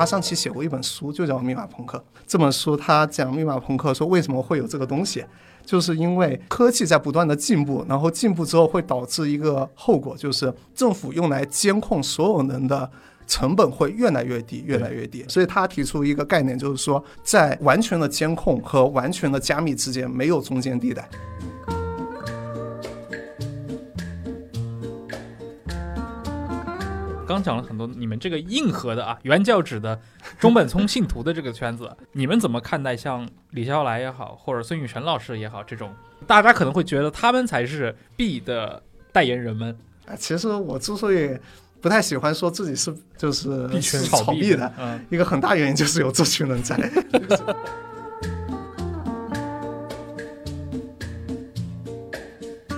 阿尚奇写过一本书，就叫《密码朋克》。这本书他讲密码朋克，说为什么会有这个东西，就是因为科技在不断的进步，然后进步之后会导致一个后果，就是政府用来监控所有人的成本会越来越低，越来越低。所以他提出一个概念，就是说在完全的监控和完全的加密之间没有中间地带。刚讲了很多你们这个硬核的啊，原教旨的中本聪信徒的这个圈子，你们怎么看待像李笑来也好，或者孙雨辰老师也好，这种大家可能会觉得他们才是 B 的代言人们？啊，其实我之所以不太喜欢说自己是就是 是炒币的一个很大原因就是有这群人在。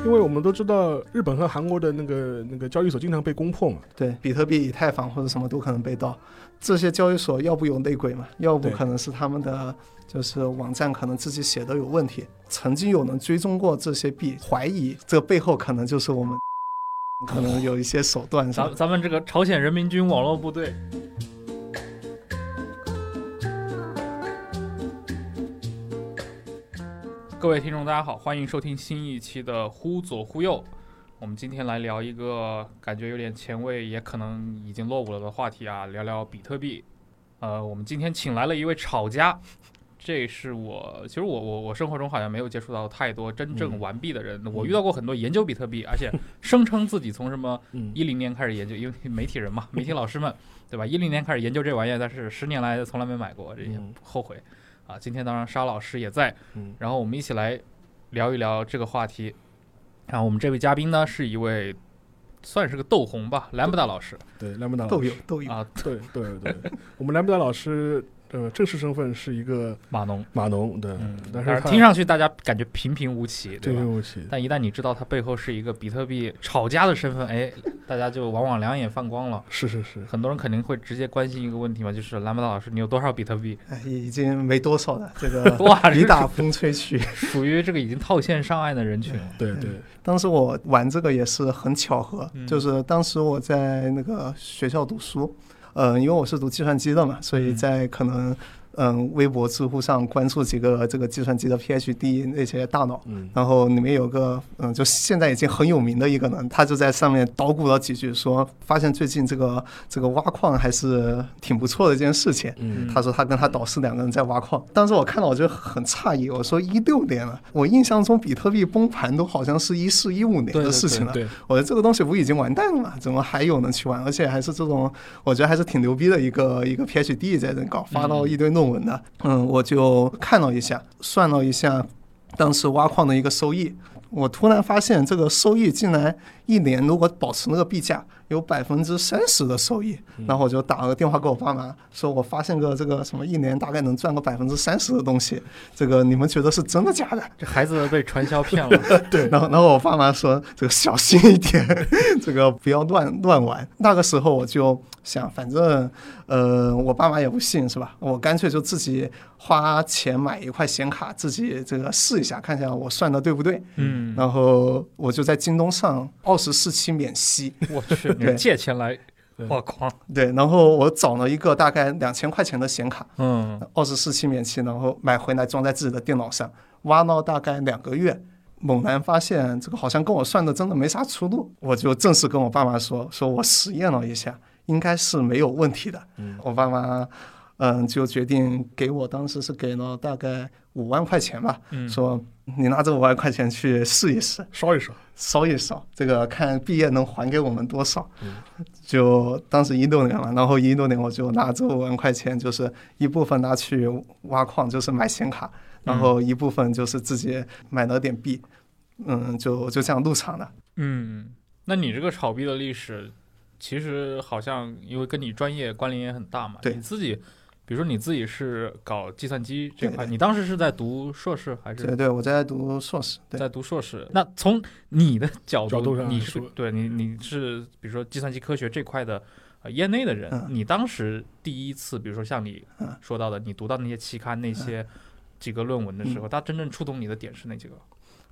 因为我们都知道日本和韩国的那个那个交易所经常被攻破嘛，对，比特币、以太坊或者什么都可能被盗。这些交易所要不有内鬼嘛，要不可能是他们的就是网站可能自己写的有问题。曾经有人追踪过这些币，怀疑这背后可能就是我们 可能有一些手段上咱。咱们这个朝鲜人民军网络部队。各位听众，大家好，欢迎收听新一期的《忽左忽右》。我们今天来聊一个感觉有点前卫，也可能已经落伍了的话题啊，聊聊比特币。呃，我们今天请来了一位炒家，这是我其实我我我生活中好像没有接触到太多真正嗯玩币的人，我遇到过很多研究比特币，而且声称自己从什么嗯，一零年开始研究，因为媒体人嘛，媒体老师们，对吧？一零年开始研究这玩意儿，但是十年来从来没买过，这后悔啊。今天当然沙老师也在，嗯然后我们一起来聊一聊这个话题。然后我们这位嘉宾呢，是一位算是个斗红吧，兰布达老师对，兰布达老都有师，都有，啊，对对对，我们兰布达老师呃正式身份是一个码农，码农，对，嗯，但是听上去大家感觉平平无奇，对吧平平？无奇，但一旦你知道他背后是一个比特币炒家的身份，哎，大家就往往两眼放光了。是是是，很多人肯定会直接关心一个问题嘛，就是兰博达老师，你有多少比特币？哎，已经没多少了。这个 哇，雨打风吹去。属于这个已经套现上岸的人群。对对，当时我玩这个也是很巧合，嗯就是当时我在那个学校读书，嗯、因为我是读计算机的嘛，所以嗯。在可能嗯微博、知乎上关注几个这个计算机的 PhD 那些大佬。嗯然后里面有个，嗯，就现在已经很有名的一个人，他就在上面捣鼓了几句，说发现最近这个这个挖矿还是挺不错的一件事情。嗯他说他跟他导师两个人在挖矿，当时我看到我就很诧异，我说一六年了，我印象中比特币崩盘都好像是一四一五年的事情了。对，我觉得这个东西不已经完蛋了吗？怎么还有人去玩？而且还是这种，我觉得还是挺牛逼的一个一个 PhD 在这搞，发到一堆论文的。嗯，我就看了一下，算了一下当时挖矿的一个收益。我突然发现，这个收益竟然一年如果保持那个币价，有百分之三十的收益。然后我就打了个电话给我爸妈，说我发现个这个什么一年大概能赚个百分之三十的东西，这个你们觉得是真的假的？这孩子被传销骗了。对，然后然后我爸妈说这个小心一点，这个不要乱乱玩。那个时候我就想，反正呃我爸妈也不信是吧？我干脆就自己花钱买一块显卡，自己这个试一下，看一下我算的对不对。嗯，然后我就在京东上二十四期免息，我去，你对借钱来挖矿。对，然后我找了一个大概两千块钱的显卡，嗯，二十四期免息，然后买回来装在自己的电脑上，挖了大概两个月，猛然发现这个好像跟我算的真的没啥出入，我就正式跟我爸妈说，说我实验了一下，应该是没有问题的。嗯我爸妈。嗯，就决定给我当时是给了大概五万块钱吧，嗯，说你拿这五万块钱去试一试，烧一烧，烧一烧，这个看毕业能还给我们多少。嗯就当时一六年嘛，然后一六年我就拿这五万块钱，就是一部分拿去挖矿，就是买显卡，然后一部分就是自己买了点币，嗯，就就这样入场了。嗯，那你这个炒币的历史，其实好像因为跟你专业关联也很大嘛。对你自己，比如说你自己是搞计算机这块，你当时是在读硕士还是对对，我在读硕士，对在读硕士？那从你的角度，角度上你是对你你是比如说计算机科学这块的。呃，业内的人，嗯你当时第一次，比如说像你嗯说到的，你读到那些期刊、那些几个论文的时候，它真正触动你的点是哪几个？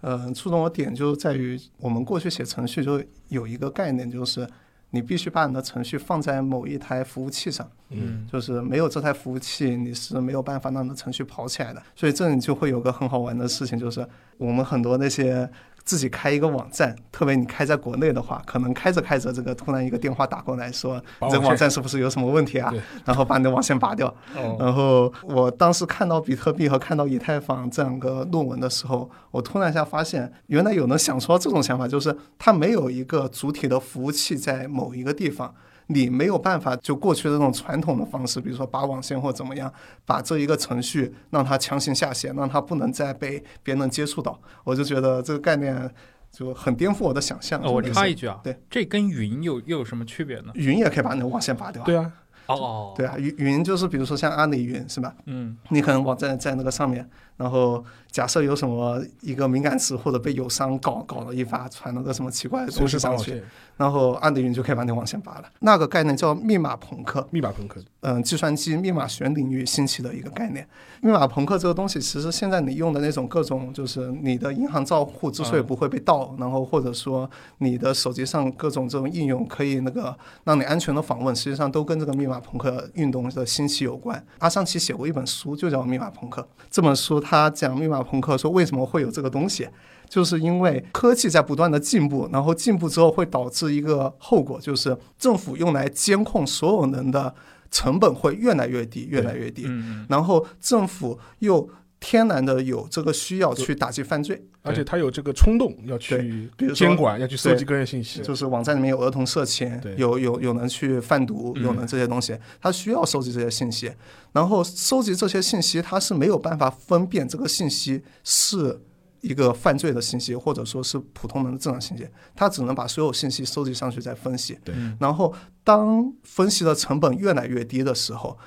呃，触动我点就在于我们过去写程序就有一个概念，就是你必须把你的程序放在某一台服务器上。嗯，就是没有这台服务器，你是没有办法让你的程序跑起来的。所以这里就会有个很好玩的事情，就是我们很多那些自己开一个网站，特别你开在国内的话，可能开着开着，这个突然一个电话打过来说，你这个网站是不是有什么问题啊？然后把你的网线拔掉。哦，然后我当时看到比特币和看到以太坊这两个论文的时候，我突然一下发现，原来有人想出这种想法，就是它没有一个主体的服务器在某一个地方。你没有办法就过去的这种传统的方式，比如说拔网线或怎么样，把这一个程序让它强行下线，让它不能再被别人接触到。我就觉得这个概念就很颠覆我的想象。哦，我插一句啊，对，这跟云有又有什么区别呢？云也可以把你的网线拔掉啊。对啊，哦哦，对啊，云云就是比如说像阿里云是吧？嗯你可能网站在那个上面，然后假设有什么一个敏感词或者被友商搞搞了一发，传了个什么奇怪的东西上去，然后阿里云就可以把你网线拔了。那个概念叫密码朋克，密码朋克，嗯，计算机密码学领域兴起的一个概念。密码朋克这个东西，其实现在你用的那种各种，就是你的银行账户之所以不会被盗，然后或者说你的手机上各种这种应用可以那个让你安全的访问，实际上都跟这个密码朋克运动的兴起有关。阿桑奇写过一本书，就叫《密码朋克》。这本书他讲密码朋克说为什么会有这个东西。就是因为科技在不断的进步，然后进步之后会导致一个后果，就是政府用来监控所有人的成本会越来越低，越来越低。嗯然后政府又天然的有这个需要去打击犯罪，而且他有这个冲动要去比如监管，要去收集个人信息，就是网站里面有儿童色情，有有有人去贩毒，嗯。有人这些东西，他需要收集这些信息，然后收集这些信息，他是没有办法分辨这个信息是。一个犯罪的信息，或者说是普通人的正常信息，他只能把所有信息收集上去再分析。然后当分析的成本越来越低的时候，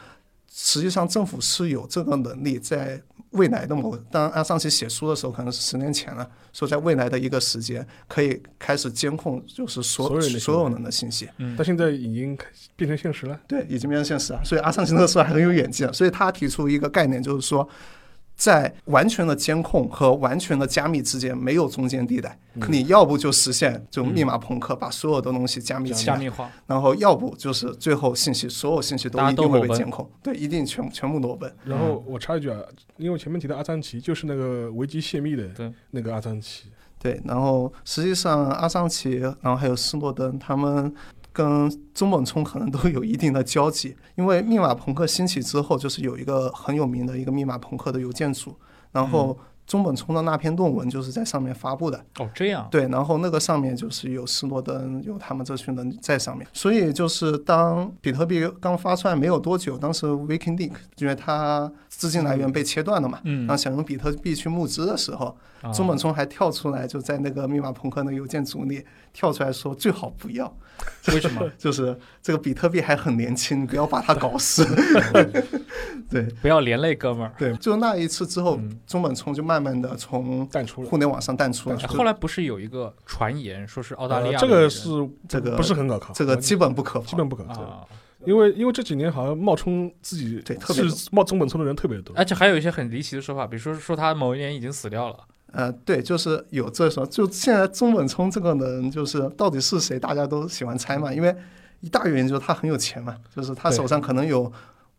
实际上政府是有这个能力在未来的某，当阿桑奇写书的时候，可能是十年前了，说在未来的一个时间可以开始监控，就是所所有人的所有人的信息。嗯但现在已经变成现实了。对，已经变成现实了。所以阿桑奇那个时候还很有远见，所以他提出一个概念，就是说。在完全的监控和完全的加密之间没有中间地带，你要不就实现这种密码朋克，把所有的东西加密起来，加密化，然后要不就是最后信息所有信息都一定会被监控，对，一定全全部裸奔。然后我插一句啊，因为前面提到阿桑奇就是那个维基泄密的对。那个阿桑奇，对，然后实际上阿桑奇，然后还有斯诺登，他们跟中本聪可能都有一定的交集，因为密码朋克兴起之后，就是有一个很有名的一个密码朋克的邮件组，然后中本聪的那篇论文就是在上面发布的。哦，这样，对，然后那个上面就是有斯诺登，有他们这群人在上面，所以就是当比特币刚发出来没有多久，当时 Wikileaks 因为它资金来源被切断了嘛，嗯然后想用比特币去募资的时候，啊中本聪还跳出来，就在那个密码朋克那个邮件组里跳出来说最好不要，为什么 就是这个比特币还很年轻，不要把它搞死。对不要连累哥们儿？对，就那一次之后，嗯中本聪就慢慢的从淡出了。互联网上淡出了。哎后来不是有一个传言说是澳大利亚呃这个是这个不是很可靠？这个基本不可靠。基本不可靠，啊，因为因为这几年好像冒充自己对特别是冒中本聪的人特别多。而且还有一些很离奇的说法，比如说说他某一年已经死掉了，呃，对，就是有这说，就现在中本聪这个人，就是到底是谁，大家都喜欢猜嘛，因为一大原因就是他很有钱嘛，就是他手上可能有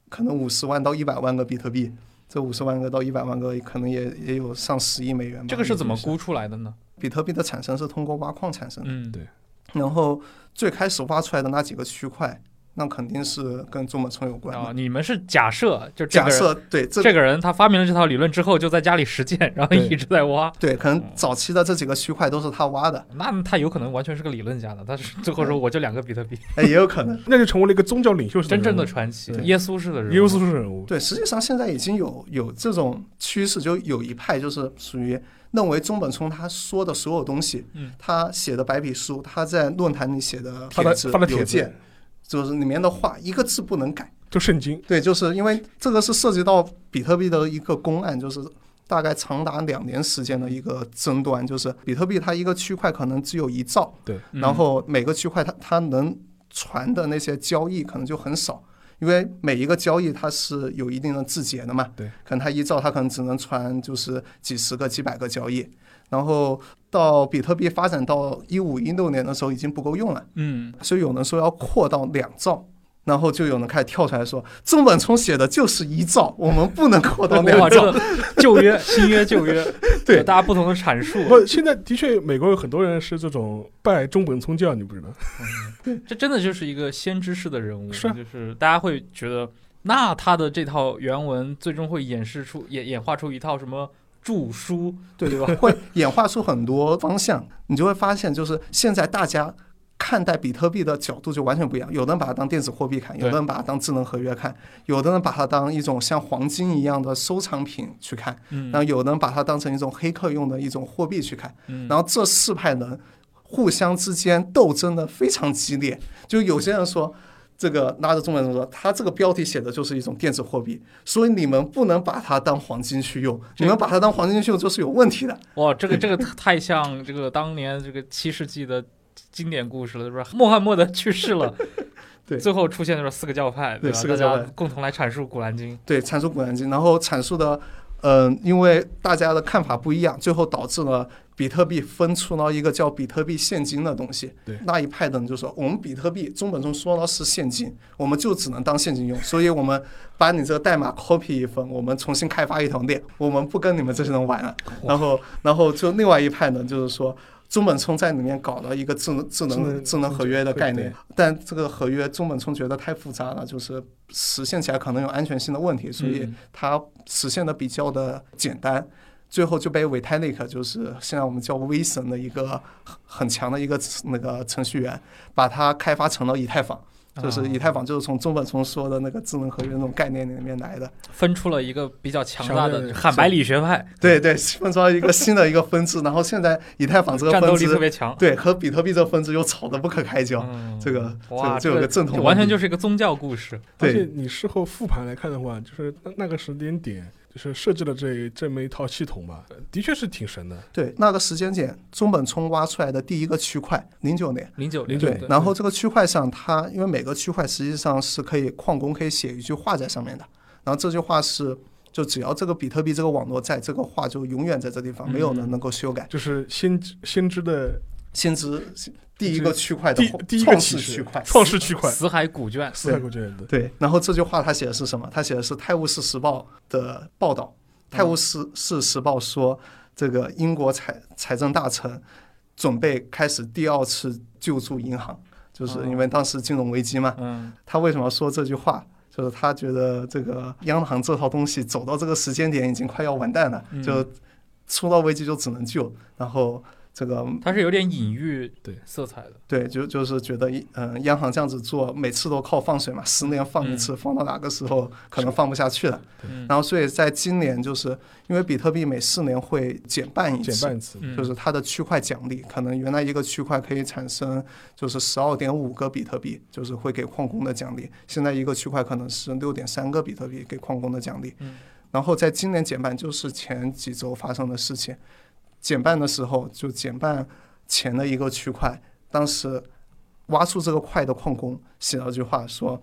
可能五十万到一百万个比特币，这五十万个到一百万个可能也也有上十亿美元吧。这个是怎么估？估出来的呢？比特币的产生是通过挖矿产生的，嗯，对然后最开始挖出来的那几个区块，那肯定是跟中本聪有关啊，的。你们是假设就假设对这这个人他发明了这套理论之后，就在家里实践，然后一直在挖。对，可能早期的这几个区块都是他挖的，那他有可能完全是个理论家的，他是最后说我就两个比特币，哎，也有可能。那就成为了一个宗教领袖式真正的传奇，耶稣式的人物，耶稣式人物。对，实际上现在已经有有这种趋势，就有一派就是属于认为中本聪他说的所有东西，嗯他写的白皮书，他在论坛里写的帖子、发的帖邮件子，就是里面的话一个字不能改。就圣经，对，就是因为这个是涉及到比特币的一个公案，就是大概长达两年时间的一个争端，就是比特币它一个区块可能只有一兆，对，嗯然后每个区块它它能传的那些交易可能就很少。因为每一个交易它是有一定的字节的嘛，对，可能它一兆它可能只能传就是几十个、几百个交易，然后到比特币发展到一五一六年的时候已经不够用了，嗯，所以有人说要扩到两兆，然后就有人开始跳出来说，中本聪写的就是一兆，我们不能扩到，两兆。旧约、新约、旧约，对。大家不同的阐述，不，现在的确美国有很多人是这种拜中本聪教，你不知道？这真的就是一个先知式的人物，就是大家会觉得，那他的这套原文最终会演示出演演化出一套什么著书，对对吧？会演化出很多方向，你就会发现，就是现在大家看待比特币的角度就完全不一样。有的人把它当电子货币看，有的人把它当智能合约看，有的人把它当一种像黄金一样的收藏品去看，嗯然后有的人把它当成一种黑客用的一种货币去看。嗯，然后这四派人互相之间斗争的非常激烈。就有些人说，这个拉着中本聪说，他这个标题写的就是一种电子货币，所以你们不能把它当黄金去用，你们把它当黄金去用就是有问题的。哇，这个这个太像这个当年这个七世纪的经典故事了，是不是？穆罕默德去世了，对最后出现的是四个教派，吧？对四个教派共同来阐述《古兰经》。对，阐述《古兰经》，然后阐述的，嗯、因为大家的看法不一样，最后导致了比特币分出了一个叫比特币现金的东西。对那一派的人就说，我们比特币中本聪说了是现金，我们就只能当现金用，所以我们把你这个代码 copy 一份，我们重新开发一条链，我们不跟你们这些人玩了。然后，然后就另外一派呢，就是说。中本聪在里面搞了一个智能智能智能合约的概念，但这个合约中本聪觉得太复杂了，就是实现起来可能有安全性的问题，所以嗯它实现的比较的简单。最后就被 Vitalik，就是现在我们叫 V 神的一个很很强的一个那个程序员，把它开发成了以太坊。就是以太坊就是从中本聪说的那个智能合约那种概念里面来的。分出了一个比较强大的的汉白理学派，对对，分出了一个新的一个分支，然后现在以太坊这个战斗分支，力特别强。对和比特币这个分支又吵得不可开交。嗯，这个这哇，个就有个正统完全就是一个宗教故事。而且对你事后复盘来看的话，就是那那个时间点，就是设计了这这么一套系统吧，呃的确是挺神的。对那个时间点，中本聪挖出来的第一个区块，零九年。零九零九对对，然后这个区块上，它因为每个区块实际上是可以矿工可以写一句话在上面的，然后这句话是就只要这个比特币这个网络在，这个话就永远在这地方，没有人能够修改。就是先知先知的先知第一个区块的第第一个创世区块，创世区块，死海古卷，四海古卷的。对，然后这句话他写的是什么？他写的是《泰晤士时报》的报道，《泰晤士士时报》说，这个英国财财政大臣准备开始第二次救助银行，就是因为当时金融危机嘛。嗯，他为什么说这句话？就是他觉得这个央行这套东西走到这个时间点已经快要完蛋了，嗯就出到危机就只能救，然后这个它是有点隐喻对色彩的。对，就就是觉得一嗯、央行这样子做，每次都靠放水嘛，十年放一次，放到哪个时候可能放不下去了。嗯，然后所以在今年，就是因为比特币每四年会减半一次，减半次，嗯就是它的区块奖励，可能原来一个区块可以产生就是十二点五个比特币，就是会给矿工的奖励，现在一个区块可能是六点三个比特币给矿工的奖励。嗯然后在今年减半，就是前几周发生的事情。减半的时候，就减半前的一个区块，当时挖出这个块的矿工写了句话说，《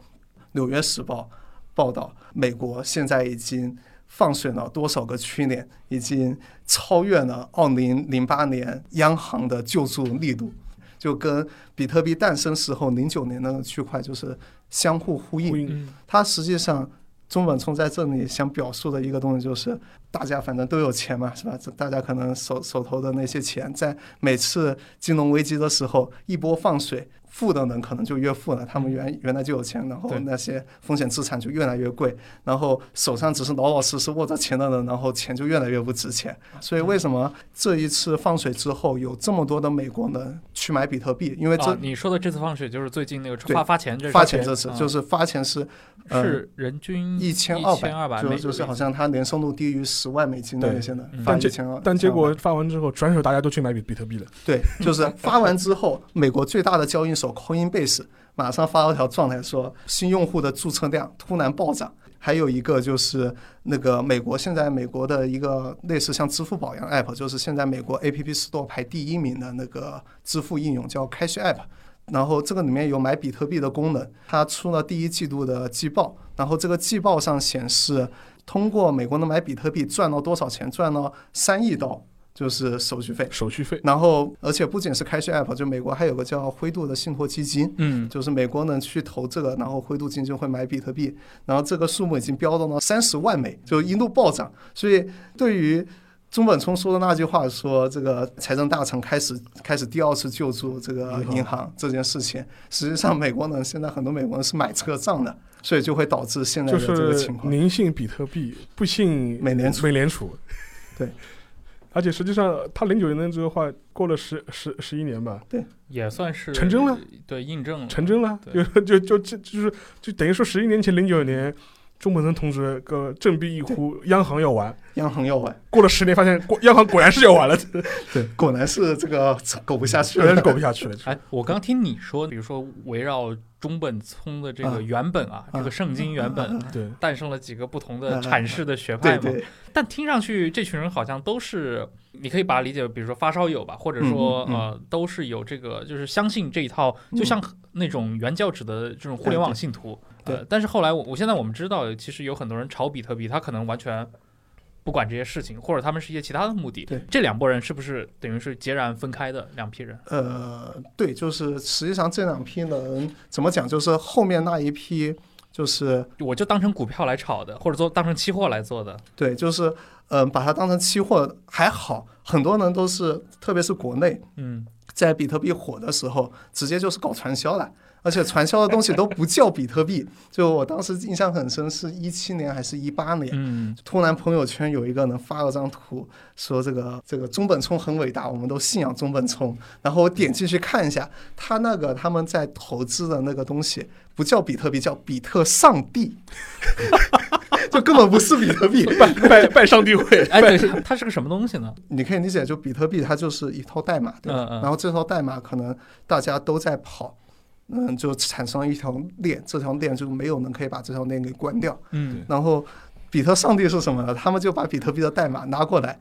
纽约时报》报道，美国现在已经放水了多少个区年，已经超越了二零零八年央行的救助力度，就跟比特币诞生时候零九年那个区块就是相互呼应。它实际上中本聪在这里想表述的一个东西就是，大家反正都有钱嘛，是吧？大家可能手手头的那些钱，在每次金融危机的时候，一波放水，富的人可能就越富了，他们原原来就有钱，然后那些风险资产就越来越贵，然后手上只是老老实实握着钱的人，然后钱就越来越不值钱。所以为什么这一次放水之后，有这么多的美国人去买比特币？因为这啊，你说的这次放水就是最近那个对发发钱这发钱这次啊就是发钱是呃是人均一千一二千二百，就就是好像他年收入低于十万美金的对那些人嗯但结发一千二，但结果发完之后，转手大家都去买比比特币了。对，就是发完之后，美国最大的交易走 Coinbase 马上发了条状态说，新用户的注册量突然暴涨。还有一个就是那个美国现在美国的一个类似像支付宝一样 app，就是现在美国 App Store 排第一名的那个支付应用叫 Cash App。然后这个里面有买比特币的功能，它出了第一季度的季报，然后这个季报上显示，通过美国能买比特币赚了多少钱？赚了三亿刀，就是手续费。手续费，然后，而且不仅是 Cash App，就美国还有个叫灰度的信托基金，嗯，就是美国人去投这个，然后灰度基金会买比特币，然后这个数目已经飙到了三十万美，就一路暴涨。所以对于中本聪说的那句话说，这个财政大臣开始开始第二次救助这个银行这件事情，实际上美国人现在很多美国人是买这个账的，所以就会导致现在就的这个是情况。您信比特币，不信美联储美联储，对。而且实际上，他零九年这个话过了十十十一年吧，对。也算是成真了，对，印证了，成真了，就就就就就是就等于说十一年前零九年，中本聪同志个振臂一呼，央行要完，央行要完，过了十年发现过央行果然是要完了，对，果然是这个苟不下去果然是了。苟不下去了。哎，我刚听你说，比如说围绕中本聪的这个啊。原本啊，这个圣经原本啊对，诞生了几个不同的啊。阐释的学派嘛，对对，但听上去这群人好像都是，你可以把它理解为，比如说发烧友吧，或者说、呃，都是有这个，就是相信这一套，就像那种原教旨的这种互联网信徒。对呃，但是后来我我现在我们知道，其实有很多人炒比特币，他可能完全不管这些事情，或者他们是一些其他的目的。对这两拨人是不是等于是截然分开的两批人？呃，对，就是实际上这两批人怎么讲，就是后面那一批，就是我就当成股票来炒的，或者说当成期货来做的。对，就是嗯、呃把它当成期货还好，很多人都是，特别是国内，嗯，在比特币火的时候，直接就是搞传销了。而且传销的东西都不叫比特币，就我当时印象很深，是一七年还是一八年，嗯，突然朋友圈有一个人发了张图，说这个这个中本聪很伟大，我们都信仰中本聪。然后我点进去看一下，他那个他们在投资的那个东西不叫比特币，叫比特上帝，就根本不是比特币。拜拜拜上帝会，哎，对，它它是个什么东西呢？你可以理解，就比特币它就是一套代码，对吧？嗯嗯然后这套代码可能大家都在跑。嗯，就产生了一条链，这条链就没有人可以把这条链给关掉。嗯，然后比特上帝是什么呢？他们就把比特币的代码拿过来，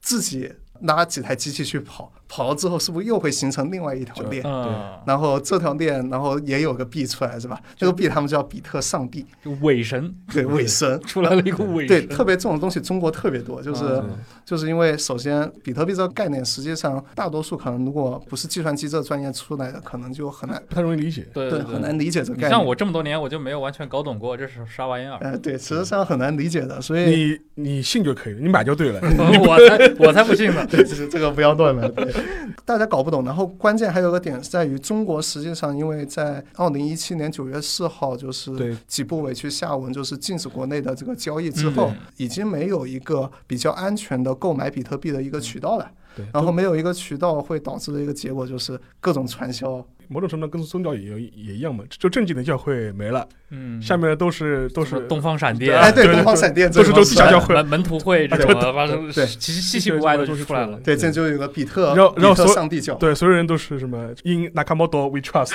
自己拉几台机器去跑，跑了之后是不是又会形成另外一条链？嗯，然后这条链，然后也有个币出来是吧？这个币他们叫比特上帝，就伪神对，伪神。出来了一个伪对，特别这种东西中国特别多，就是、嗯就是因为首先比特币这个概念，实际上大多数可能如果不是计算机这个专业出来的，可能就很难不太容易理解。对对很难理解这个概念。像我这么多年，我就没有完全搞懂过这是啥玩意儿。呃，对，实际上很难理解的，所以你你信就可以了，你买就对了。我才我才不信呢。对，就是这个不要乱买。对，大家搞不懂。然后关键还有个点是在于，中国实际上因为在二零一七年九月四号，就是几部委去下文，就是禁止国内的这个交易之后，嗯已经没有一个比较安全的购买比特币的一个渠道了。对，然后没有一个渠道，会导致的一个结果就是各种传销。某种程度跟宗教也有也一样嘛，就正经的教会没了，嗯，下面的都是都是东方闪电，哎，对，东方闪电都是都地下教会门门徒会这种的，发生对其实稀奇古怪的就出来了。对，这就有个比特然后然后所上帝教。对，所有人都是什么 In Nakamoto we trust。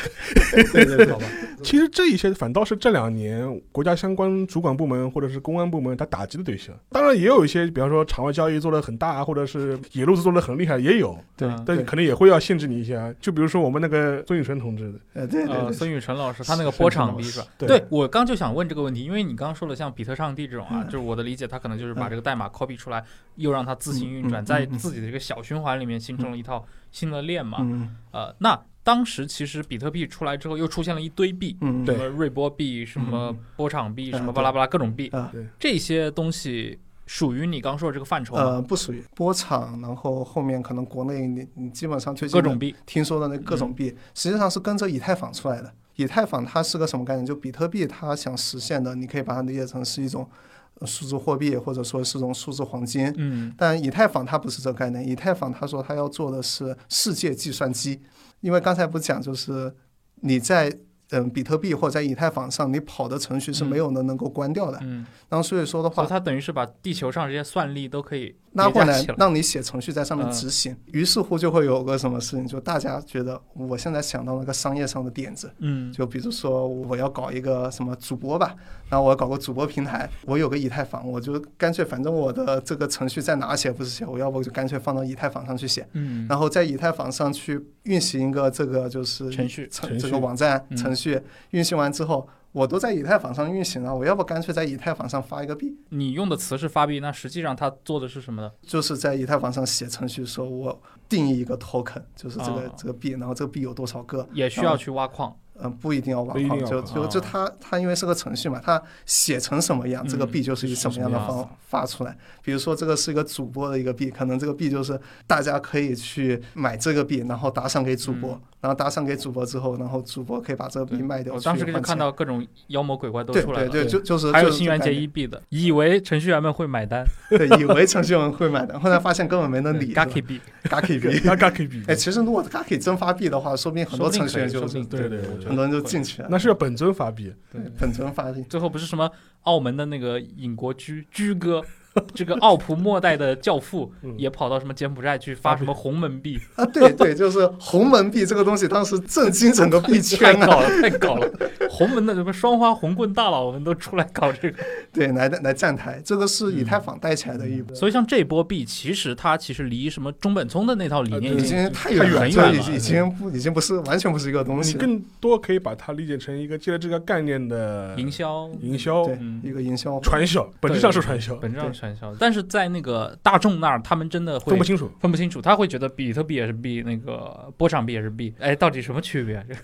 对对对，其实这一些反倒是这两年国家相关主管部门或者是公安部门他打击的对象。当然也有一些，比方说场外交易做的很大，或者是野路子做的很厉害，也有，对嗯但可能也会要限制你一下。就比如说我们那个孙宇晨同志的，呃，对对呃，对，孙宇晨老师他那个波场币是吧？对。对我刚就想问这个问题，因为你刚刚说了像比特上帝这种啊，嗯。就是我的理解，他可能就是把嗯。这个代码 copy 出来，又让它自行运转，在自己的这个小循环里面形成了一套新的链嘛。嗯呃，那当时其实比特币出来之后，又出现了一堆币，嗯，对什么瑞波币、什么波场币、嗯什么巴拉巴拉各种币，啊，对这些东西属于你刚说的这个范畴吗？呃，不属于波场，然后后面可能国内你你基本上最近各种币，听说的那各种币，实际上是跟着以太坊出来的。以太坊它是个什么概念？就比特币它想实现的，你可以把它理解成是一种呃数字货币，或者说是种数字黄金。嗯但以太坊它不是这个概念，以太坊它说它要做的是世界计算机，因为刚才不是讲就是你在嗯比特币或者在以太坊上你跑的程序是没有能能够关掉的，嗯，然后所以说的话，它等于是把地球上这些算力都可以拉过来。让你写程序在上面嗯。执行，于是乎就会有个什么事情，就大家觉得我现在想到那个商业上的点子，嗯。就比如说我要搞一个什么主播吧，然后我要搞个主播平台，我有个以太坊，我就干脆反正我的这个程序在哪写不是写，我要不就干脆放到以太坊上去写，嗯，然后在以太坊上去运行一个这个就是程序这个网站嗯。程序运行完之后，我都在以太坊上运行了，我要不干脆在以太坊上发一个币，你用的词是发币，那实际上它做的是什么呢？就是在以太坊上写程序，说我定义一个 token，就是这个、哦这个币，然后这个币有多少个，也需要去挖矿。嗯，不一定要挖矿，就就就哦它它因为是个程序嘛，它写成什么样，这个嗯币就是以什么样的方发出来。比如说这个是一个主播的一个币，可能这个币就是大家可以去买这个币，然后打赏给主播，嗯然后打赏给主播之后，然后主播可以把这个币卖掉我当时就看到各种妖魔鬼怪都出来了，对对，就就是还有就是新元节这个概念一币的，以为程序员们会买单 对，以为程序员会买单，后来发现根本没人理。Gaki 币，Gaki 币，，Gaki 币，哎，其实如果 Gaki 真发币的话，说不定很多程序员就对对对很多人就进去了。那是要本尊发币，对本尊发币，最后不是什么澳门的那个尹国居居哥，这个奥普末代的教父嗯也跑到什么柬埔寨去发什么红门币，啊，对对，就是红门币这个东西，当时震惊整个币圈啊。搞了，太搞了！红门的什么双花红棍大佬们都出来搞这个，对，来来站台，这个是以太坊带起来的一波，所以像这波币，其实它其实离什么中本聪的那套理念呃已已经经太远了，远了已已经不已经不是完全不是一个东西。你更多可以把它理解成一个借了这个概念的营销，营销对嗯，一个营销传销，本质上是传销，本质上是传销，但是在那个大众那儿，他们真的会分不清楚。分不清楚，他会觉得比特币也是币，那个波场币也是币，哎，到底什么区别啊？这 个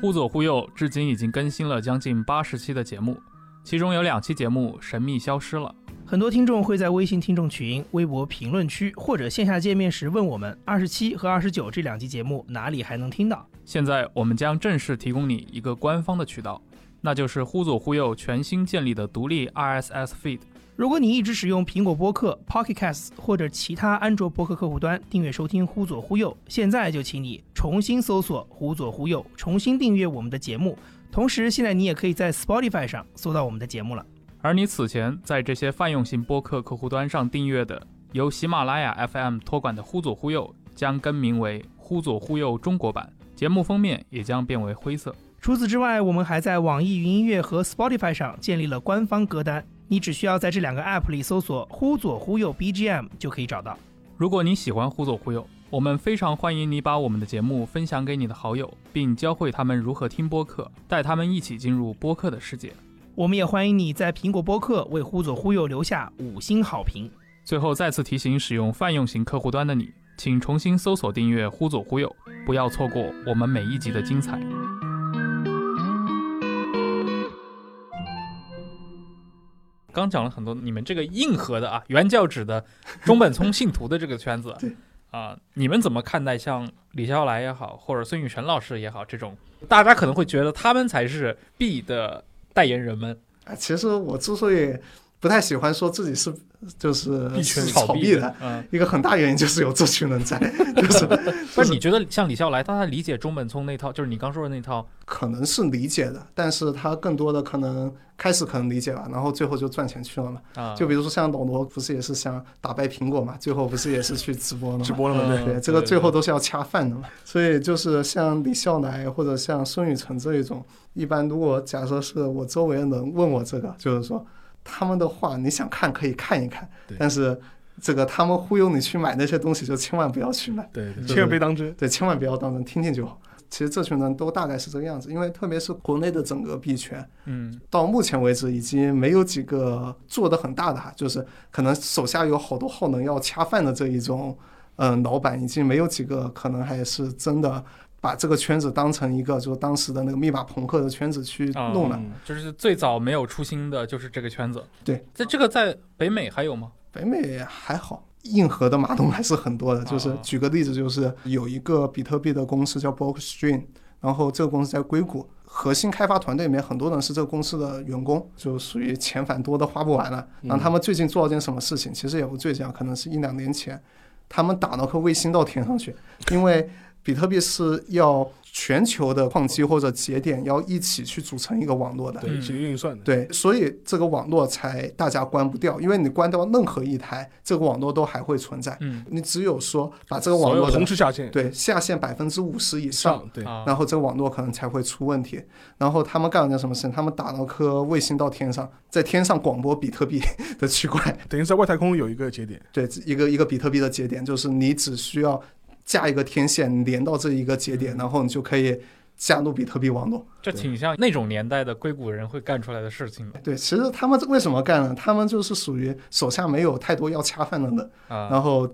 忽左忽右至今已经更新了将近八十期的节目，其中有两期节目神秘消失了。很多听众会在微信听众群、微博评论区或者线下见面时问我们，二十七和二十九这两期节目哪里还能听到？现在我们将正式提供你一个官方的渠道，那就是忽左忽右全新建立的独立 RSS feed。如果你一直使用苹果播客、Pocket Casts 或者其他安卓播客客户端订阅收听《忽左忽右》，现在就请你重新搜索“忽左忽右”，重新订阅我们的节目。同时，现在你也可以在 Spotify 上搜到我们的节目了。而你此前在这些泛用型播客客户端上订阅的由喜马拉雅 FM 托管的《忽左忽右》将更名为《忽左忽右中国版》，节目封面也将变为灰色。除此之外，我们还在网易云音乐和 Spotify 上建立了官方歌单，你只需要在这两个 App 里搜索“忽左忽右 BGM” 就可以找到。如果你喜欢《忽左忽右》，我们非常欢迎你把我们的节目分享给你的好友，并教会他们如何听播客，带他们一起进入播客的世界。我们也欢迎你在苹果播客为“忽左忽右”留下五星好评。最后再次提醒使用泛用型客户端的你，请重新搜索订阅“忽左忽右”，不要错过我们每一集的精彩。刚讲了很多你们这个硬核的啊，原教旨的中本聪信徒的这个圈子，啊，你们怎么看待像李笑来也好，或者孙雨晨老师也好，这种大家可能会觉得他们才是 B 的代言人们，啊，其实我之所以不太喜欢说自己是就是炒币的一个很大原因就是有这群人在，就是 不是你觉得像李笑来，他他理解中本聪那套，就是你刚说的那套，可能是理解的，但是他更多的可能开始可能理解了，然后最后就赚钱去了嘛。啊，就比如说像老罗，不是也是想打败苹果嘛，最后不是也是去直播了嘛？直播了嘛？对，这个最后都是要恰饭的嘛。所以就是像李笑来或者像孙雨晨这一种，一般如果假设是我周围的人问我这个，就是说他们的话，你想看可以看一看，但是这个他们忽悠你去买那些东西，就千万不要去买。对对，千万别当真。对，千万不要当真，听听就好。其实这群人都大概是这个样子，因为特别是国内的整个币圈，嗯到目前为止已经没有几个做的很大的哈，就是可能手下有好多耗能要恰饭的这一种，嗯、老板已经没有几个可能还是真的把这个圈子当成一个就是当时的那个密码朋克的圈子去弄了。嗯就是最早没有出新的就是这个圈子。对，在这个在北美还有吗？北美还好，硬核的码农还是很多的。就是啊举个例子，就是有一个比特币的公司叫 Blockstream，然后这个公司在硅谷，核心开发团队里面很多人是这个公司的员工，就属于钱反多的花不完了。然后他们最近做了件什么事情？其实也不最近啊，可能是一两年前，他们打了颗卫星到天上去，因为比特币是要全球的矿机或者节点要一起去组成一个网络的。一起运算的。对，所以这个网络才大家关不掉，因为你关掉任何一台，这个网络都还会存在。嗯你只有说把这个网络同时下线对下线百分之五十以上，对，啊，然后这个网络可能才会出问题。然后他们干了件什么事情？他们打了颗卫星到天上，在天上广播比特币的区块，等于在外太空有一个节点。对，一个一个比特币的节点，就是你只需要架一个天线连到这一个节点，然后你就可以加入比特币网络。这挺像那种年代的硅谷人会干出来的事情的对，其实他们为什么干呢？他们就是属于手下没有太多要恰饭的人，啊。然后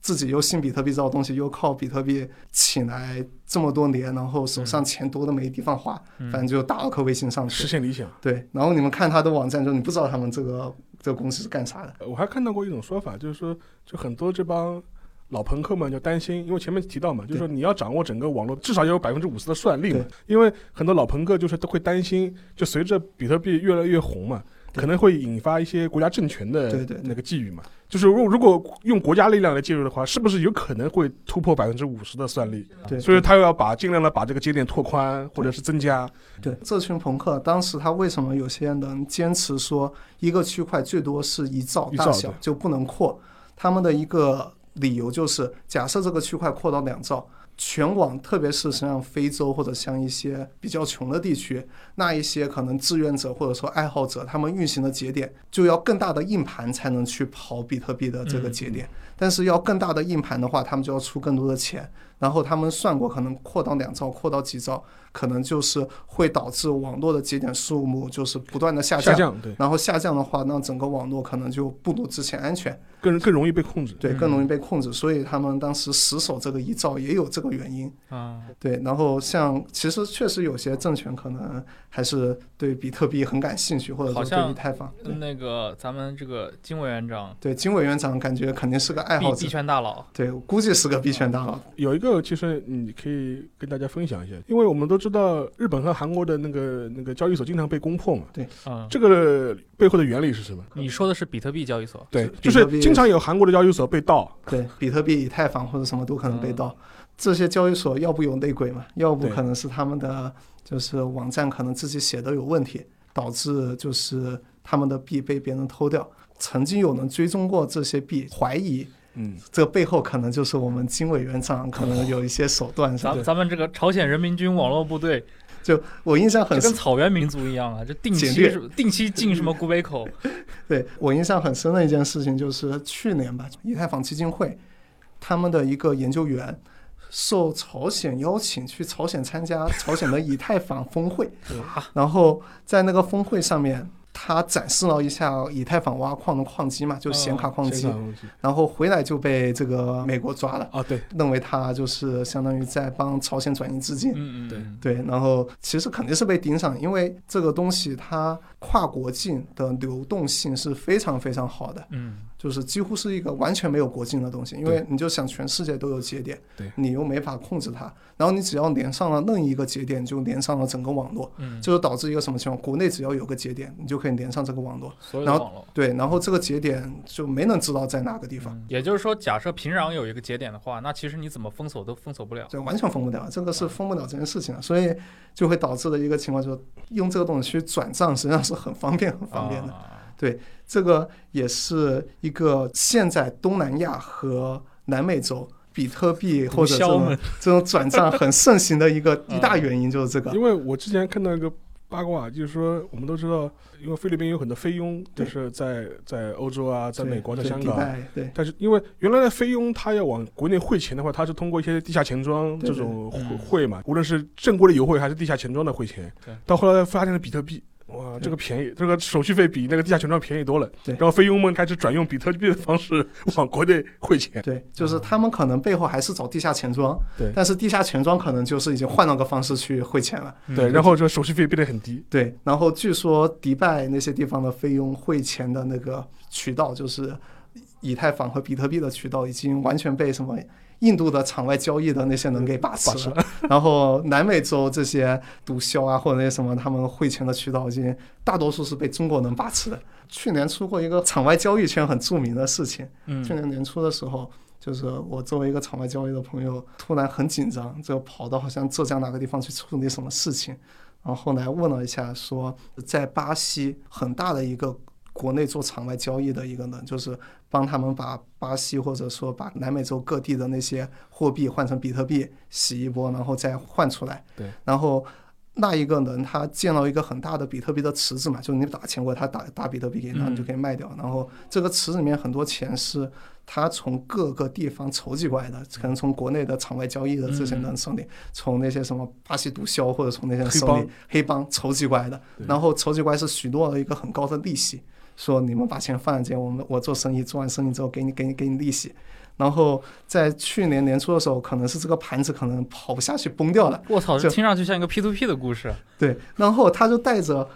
自己又信比特币这套东西，又靠比特币请来这么多年，然后手上钱多的没地方花，嗯反正就打了颗卫星上去。实现理想。对，然后你们看他的网站，就你不知道他们这个这个公司是干啥的。呃我还看到过一种说法，就是说，就很多这帮老朋克们就担心，因为前面提到嘛，就是说你要掌握整个网络，至少要有百分之五十的算力嘛。因为很多老朋克就是都会担心，就随着比特币越来越红嘛，可能会引发一些国家政权的那个觊觎嘛。就是如如果用国家力量来介入的话，是不是有可能会突破百分之五十的算力？对，所以他又要把尽量的把这个节点拓宽或者是增加。对这群朋克，当时他为什么有些人坚持说一个区块最多是一兆大小对就不能扩？他们的一个理由就是，假设这个区块扩到两兆，全网特别是像非洲或者像一些比较穷的地区，那一些可能志愿者或者说爱好者，他们运行的节点就要更大的硬盘才能去跑比特币的这个节点。但是要更大的硬盘的话，他们就要出更多的钱。然后他们算过，可能扩到两兆，扩到几兆，可能就是会导致网络的节点数目就是不断的下降。下降，对，然后下降的话，那整个网络可能就不如之前安全，更更容易被控制。对，嗯更容易被控制。所以他们当时死守这个一兆也有这个原因。啊，对，然后像其实确实有些政权可能还是对比特币很感兴趣，或者说对以太坊。那个咱们这个金委员长对，金委员长感觉肯定是个爱币币好者，圈大佬，对，估计是个币圈大佬。有一个，其实你可以跟大家分享一下，因为我们都知道日本和韩国的那个那个交易所经常被攻破嘛，对啊，这个背后的原理是什么？你说的是比特币交易所，对，就是经常有韩国的交易所被盗，对，比特币、以太坊或者什么都可能被盗。这些交易所要不有内鬼嘛，要不可能是他们的就是网站可能自己写的有问题，导致就是他们的币被别人偷掉。曾经有人追踪过这些币，怀疑嗯，这个背后可能就是我们金委员长可能有一些手段上咱咱们这个朝鲜人民军网络部队，就我印象很这跟草原民族一样啊，就定期定期进什么古北口，对我印象很深的一件事情，就是去年吧，以太坊基金会他们的一个研究员受朝鲜邀请去朝鲜参加朝鲜的以太坊峰会，然后在那个峰会上面，他展示了一下以太坊挖矿的矿机嘛，就显卡矿机然后回来就被这个美国抓了，啊，对，认为他就是相当于在帮朝鲜转移资金。嗯嗯，对。嗯对，然后其实肯定是被盯上，因为这个东西它跨国境的流动性是非常非常好的，嗯就是几乎是一个完全没有国境的东西。因为你就想全世界都有节点对，你又没法控制它，然后你只要连上了任意一个节点，就连上了整个网络，嗯，就是导致一个什么情况？国内只要有个节点，你就可以连上这个网络。然后。对，然后这个节点就没人知道在哪个地方，嗯也就是说，假设平壤有一个节点的话，那其实你怎么封锁都封锁不了。对完全封不了，这个是封不了这件事情的，所以就会导致的一个情况就是用这个东西去转账，实际上是很方便、很方便的。啊这个也是一个现在东南亚和南美洲比特币或者这种毒枭们这种转账很盛行的一个嗯 一大原因，就是这个。因为我之前看到一个八卦，就是说我们都知道，因为菲律宾有很多菲佣，就是在在欧洲啊，在美国、在香港。但是因为原来的菲佣，他要往国内汇钱的话，他是通过一些地下钱庄这种汇汇嘛，无论是正规的邮汇还是地下钱庄的汇钱对。到后来发现了比特币，哇，这个便宜，这个手续费比那个地下钱庄便宜多了。对然后菲佣们开始转用比特币的方式往国内汇钱。对，就是他们可能背后还是找地下钱庄，对但是地下钱庄可能就是已经换了个方式去汇钱了。对，然后这手续费变得很低。对，然后据说迪拜那些地方的菲佣汇钱的那个渠道，就是以太坊和比特币的渠道，已经完全被什么印度的场外交易的那些人给把持了。然后南美洲这些毒枭啊，或者那些什么，他们汇钱的渠道已经大多数是被中国人把持的。去年出过一个场外交易圈很著名的事情，嗯去年年初的时候，就是我作为一个场外交易的朋友，突然很紧张，就跑到好像浙江哪个地方去处理什么事情，然后后来问了一下，说在巴西很大的一个国内做场外交易的一个人，就是帮他们把巴西或者说把南美洲各地的那些货币换成比特币洗一波，然后再换出来。对，然后。那一个人他建了一个很大的比特币的池子嘛，就是你打钱过来，他打打比特币给你，然后你就可以卖掉。然后这个池子里面很多钱是他从各个地方筹集过来的，可能从国内的场外交易的这些人手里，从那些什么巴西毒枭或者从那些人手里黑帮黑帮筹集过来的。对然后筹集过来是许诺了一个很高的利息，说你们把钱放在这，我们我做生意做完生意之后给你给你给你利息。然后在去年年初的时候，可能是这个盘子可能跑不下去崩掉了，我操，这听上去像一个 P to P 的故事。对，然后他就带着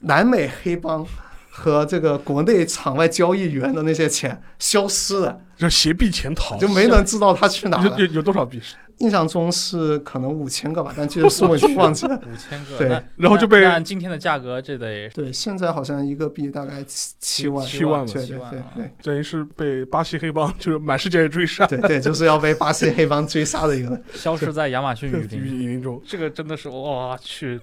南美黑帮和这个国内场外交易员的那些钱消失了，就携币潜逃，就没人知道他去哪了。有有有多少币？印象中是可能五千个吧，但具体数我已经忘记了。五千个，对然后就被按今天的价格，这得对，现在好像一个币大概七七万。七万嘛对对七万啊对对等于是被巴西黑帮就是满世界追杀，对对，就是要被巴西黑帮追杀的一个人。消失在亚马逊雨林。雨林中，这个真的是哇去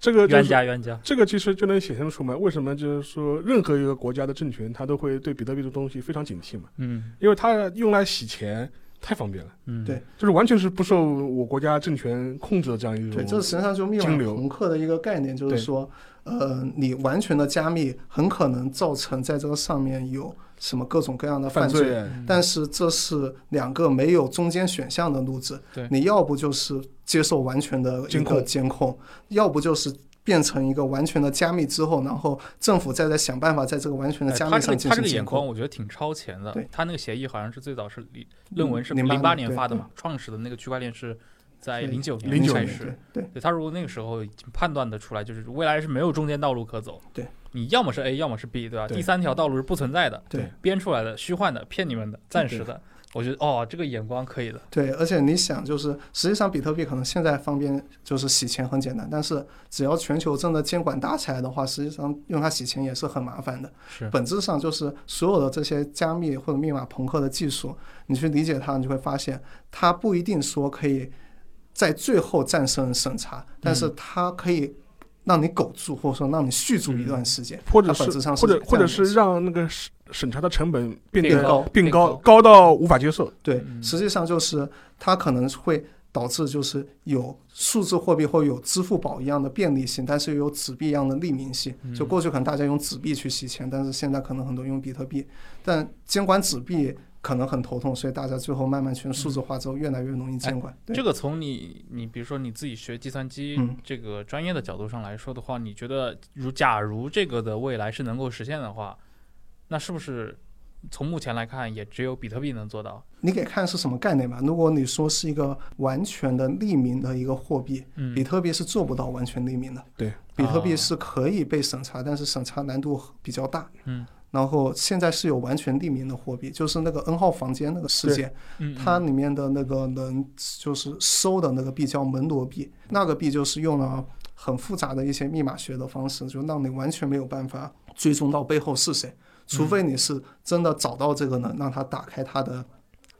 这个就冤家冤家。这个其实就能显现出嘛，为什么就是说任何一个国家的政权，他都会对比特币这东西非常警惕嘛，嗯因为它用来洗钱太方便了，嗯，对。就是完全是不受我国家政权控制的这样一种。对，这实际上就密码朋克的一个概念，就是说，呃，你完全的加密很可能造成在这个上面有什么各种各样的犯罪。罪，但是这是两个没有中间选项的路子对，你要不就是接受完全的一个监控。监控，要不就是变成一个完全的加密之后，然后政府再在想办法在这个完全的哎加密上进他这个他这个眼光，。我觉得挺超前的对。他那个协议好像是最早是理论文是08零八年发的嘛，创始的那个区块链是在零九年年开始。对对对他如果那个时候已经判断的出来，就是未来是没有中间道路可走。对，你要么是 A，要么是 B，对吧？对第三条道路是不存在的，对编出来的、虚幻的、骗你们的、暂时的。我觉得哦，这个眼光可以的。对，而且你想，就是实际上比特币可能现在方便就是洗钱很简单，但是只要全球真的监管打起来的话，实际上用它洗钱也是很麻烦的。是，本质上就是所有的这些加密或者密码朋克的技术，你去理解它，你就会发现它不一定说可以在最后战胜审查，但是它可以让你苟住，或者说让你续住一段时间。或者它本质上或者或者是让那个审审查的成本变得变高变高变高高到无法接受。对，嗯实际上就是它可能会导致就是有数字货币或有支付宝一样的便利性，但是又有纸币一样的匿名性。嗯就过去可能大家用纸币去洗钱，但是现在可能很多用比特币，但监管纸币可能很头痛，所以大家最后慢慢去数字化之后，越来越容易监管。对这个从你你比如说你自己学计算机嗯这个专业的角度上来说的话，你觉得如假如这个的未来是能够实现的话，那是不是从目前来看也只有比特币能做到？你给看是什么概念吧。如果你说是一个完全的匿名的一个货币，嗯比特币是做不到完全匿名的。对，比特币啊是可以被审查，但是审查难度比较大。嗯然后现在是有完全匿名的货币，就是那个 N 号房间那个事件，嗯，它嗯里面的那个能就是收的那个币叫门罗币，那个币就是用了很复杂的一些密码学的方式，就让你完全没有办法追踪到背后是谁，除非你是真的找到这个人，让他打开他的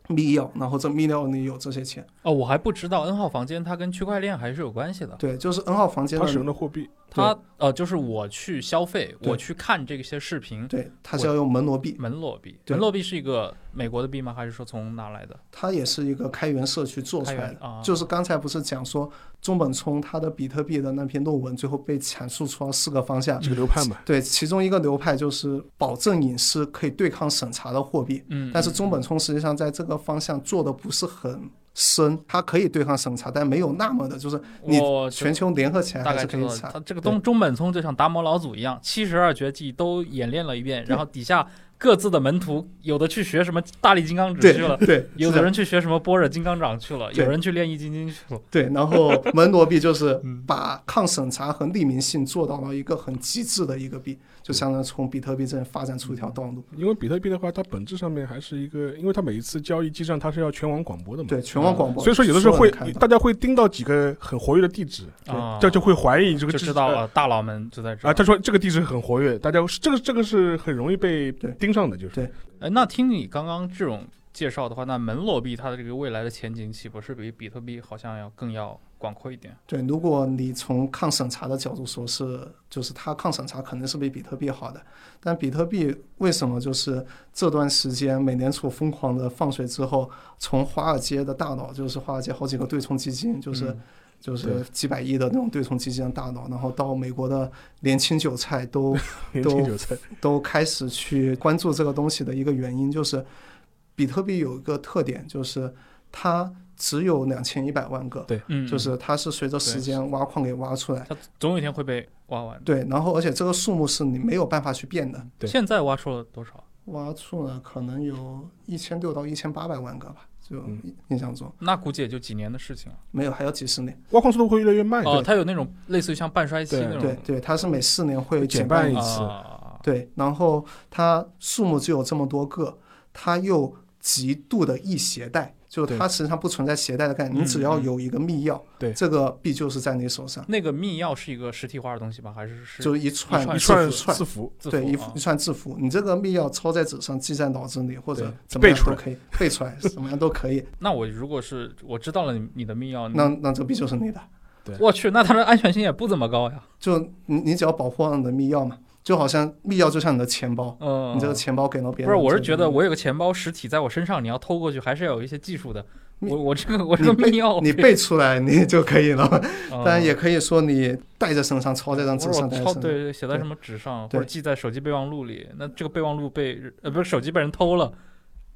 密钥，然后这密钥里有这些钱。哦，我还不知道 N 号房间它跟区块链还是有关系的。对，就是 N 号房间它使用的货币，它呃，就是我去消费，我去看这些视频，对，它是要用门罗币，门罗币，门罗币是一个美国的币吗？还是说从哪来的？它也是一个开源社区做出来的。啊，就是刚才不是讲说中本聪他的比特币的那篇论文，最后被阐述出了四个方向。这个流派嘛，对，其中一个流派就是保证隐私、可以对抗审查的货币。嗯，但是嗯中本聪实际上在这个方向做的不是很深，它可以对抗审查，但没有那么的，就是你我全球联合起来还是可以查。他这个东中本聪就像达摩老祖一样，七十二绝技都演练了一遍，然后底下各自的门徒，有的去学什么大力金刚指去了，对，有的人去学什么般若金刚掌去了，有人去练易筋经去了。对，然后 门罗币就是嗯。把抗审查和匿名性做到了一个很极致的一个币，就相当于从比特币这发展出一条道路。因为比特币的话，它本质上面还是一个，因为它每一次交易记账它是要全网广播的嘛，对，全网广播，所以说有的时候会大家会盯到几个很活跃的地址，啊，这就会怀疑这个地址就知道了，大佬们就在这儿。啊，他说这个地址很活跃，大家这个这个是很容易被对。盯上的，就是。对。哎，那听你刚刚这种介绍的话，那门罗币它的这个未来的前景岂不是比比特币好像要更要广阔一点？对，如果你从抗审查的角度说是，就是它抗审查肯定是比比特币好的，但比特币为什么就是这段时间美联储疯狂的放水之后，从华尔街的大佬，就是华尔街好几个对冲基金，就是、嗯就是几百亿的那种对冲基金的大佬，然后到美国的年轻韭菜都 年轻韭菜，都开始去关注这个东西的一个原因，就是比特币有一个特点，就是它只有两千一百万个，嗯，就是它是随着时间挖矿给挖出来。它总有一天会被挖完。对，然后而且这个数目是你没有办法去变的，对现在挖出了多少？挖出了可能有一千六到一千八百万个吧，就嗯印象中那估计也就几年的事情了。没有，还有几十年。挖矿速度会越来越慢。哦，它有那种类似于像半衰期对那种对对，它是每四年会减减半一半一次啊，对，然后它数目只有这么多个，它又极度的易携带，就是它实际上不存在携带的概念，你只要有一个密钥，对。这个币就是在你手上，那个密钥是一个实体化的东西吗？还是是就是一串一串一串字符字符，对，一啊。一串字符，你这个密钥抄在纸上，记在脑子里，或者怎么背出来样都可以，背出来，怎么样都可以。那我如果是我知道了你你的密钥，那那这个币就是你的，我去，那它的安全性也不怎么高呀。就你你只要保护好你的密钥嘛，就好像密钥就像你的钱包，嗯，你这个钱包给了别人，不是，我是觉得我有个钱包实体在我身上，你要偷过去还是要有一些技术的。我我这个我这个密钥，你背出来你就可以了，嗯，当然也可以说你带在身上，抄在张纸上，对对写在什么纸上，或者记在手机备忘录里。那这个备忘录被呃不是手机被人偷了，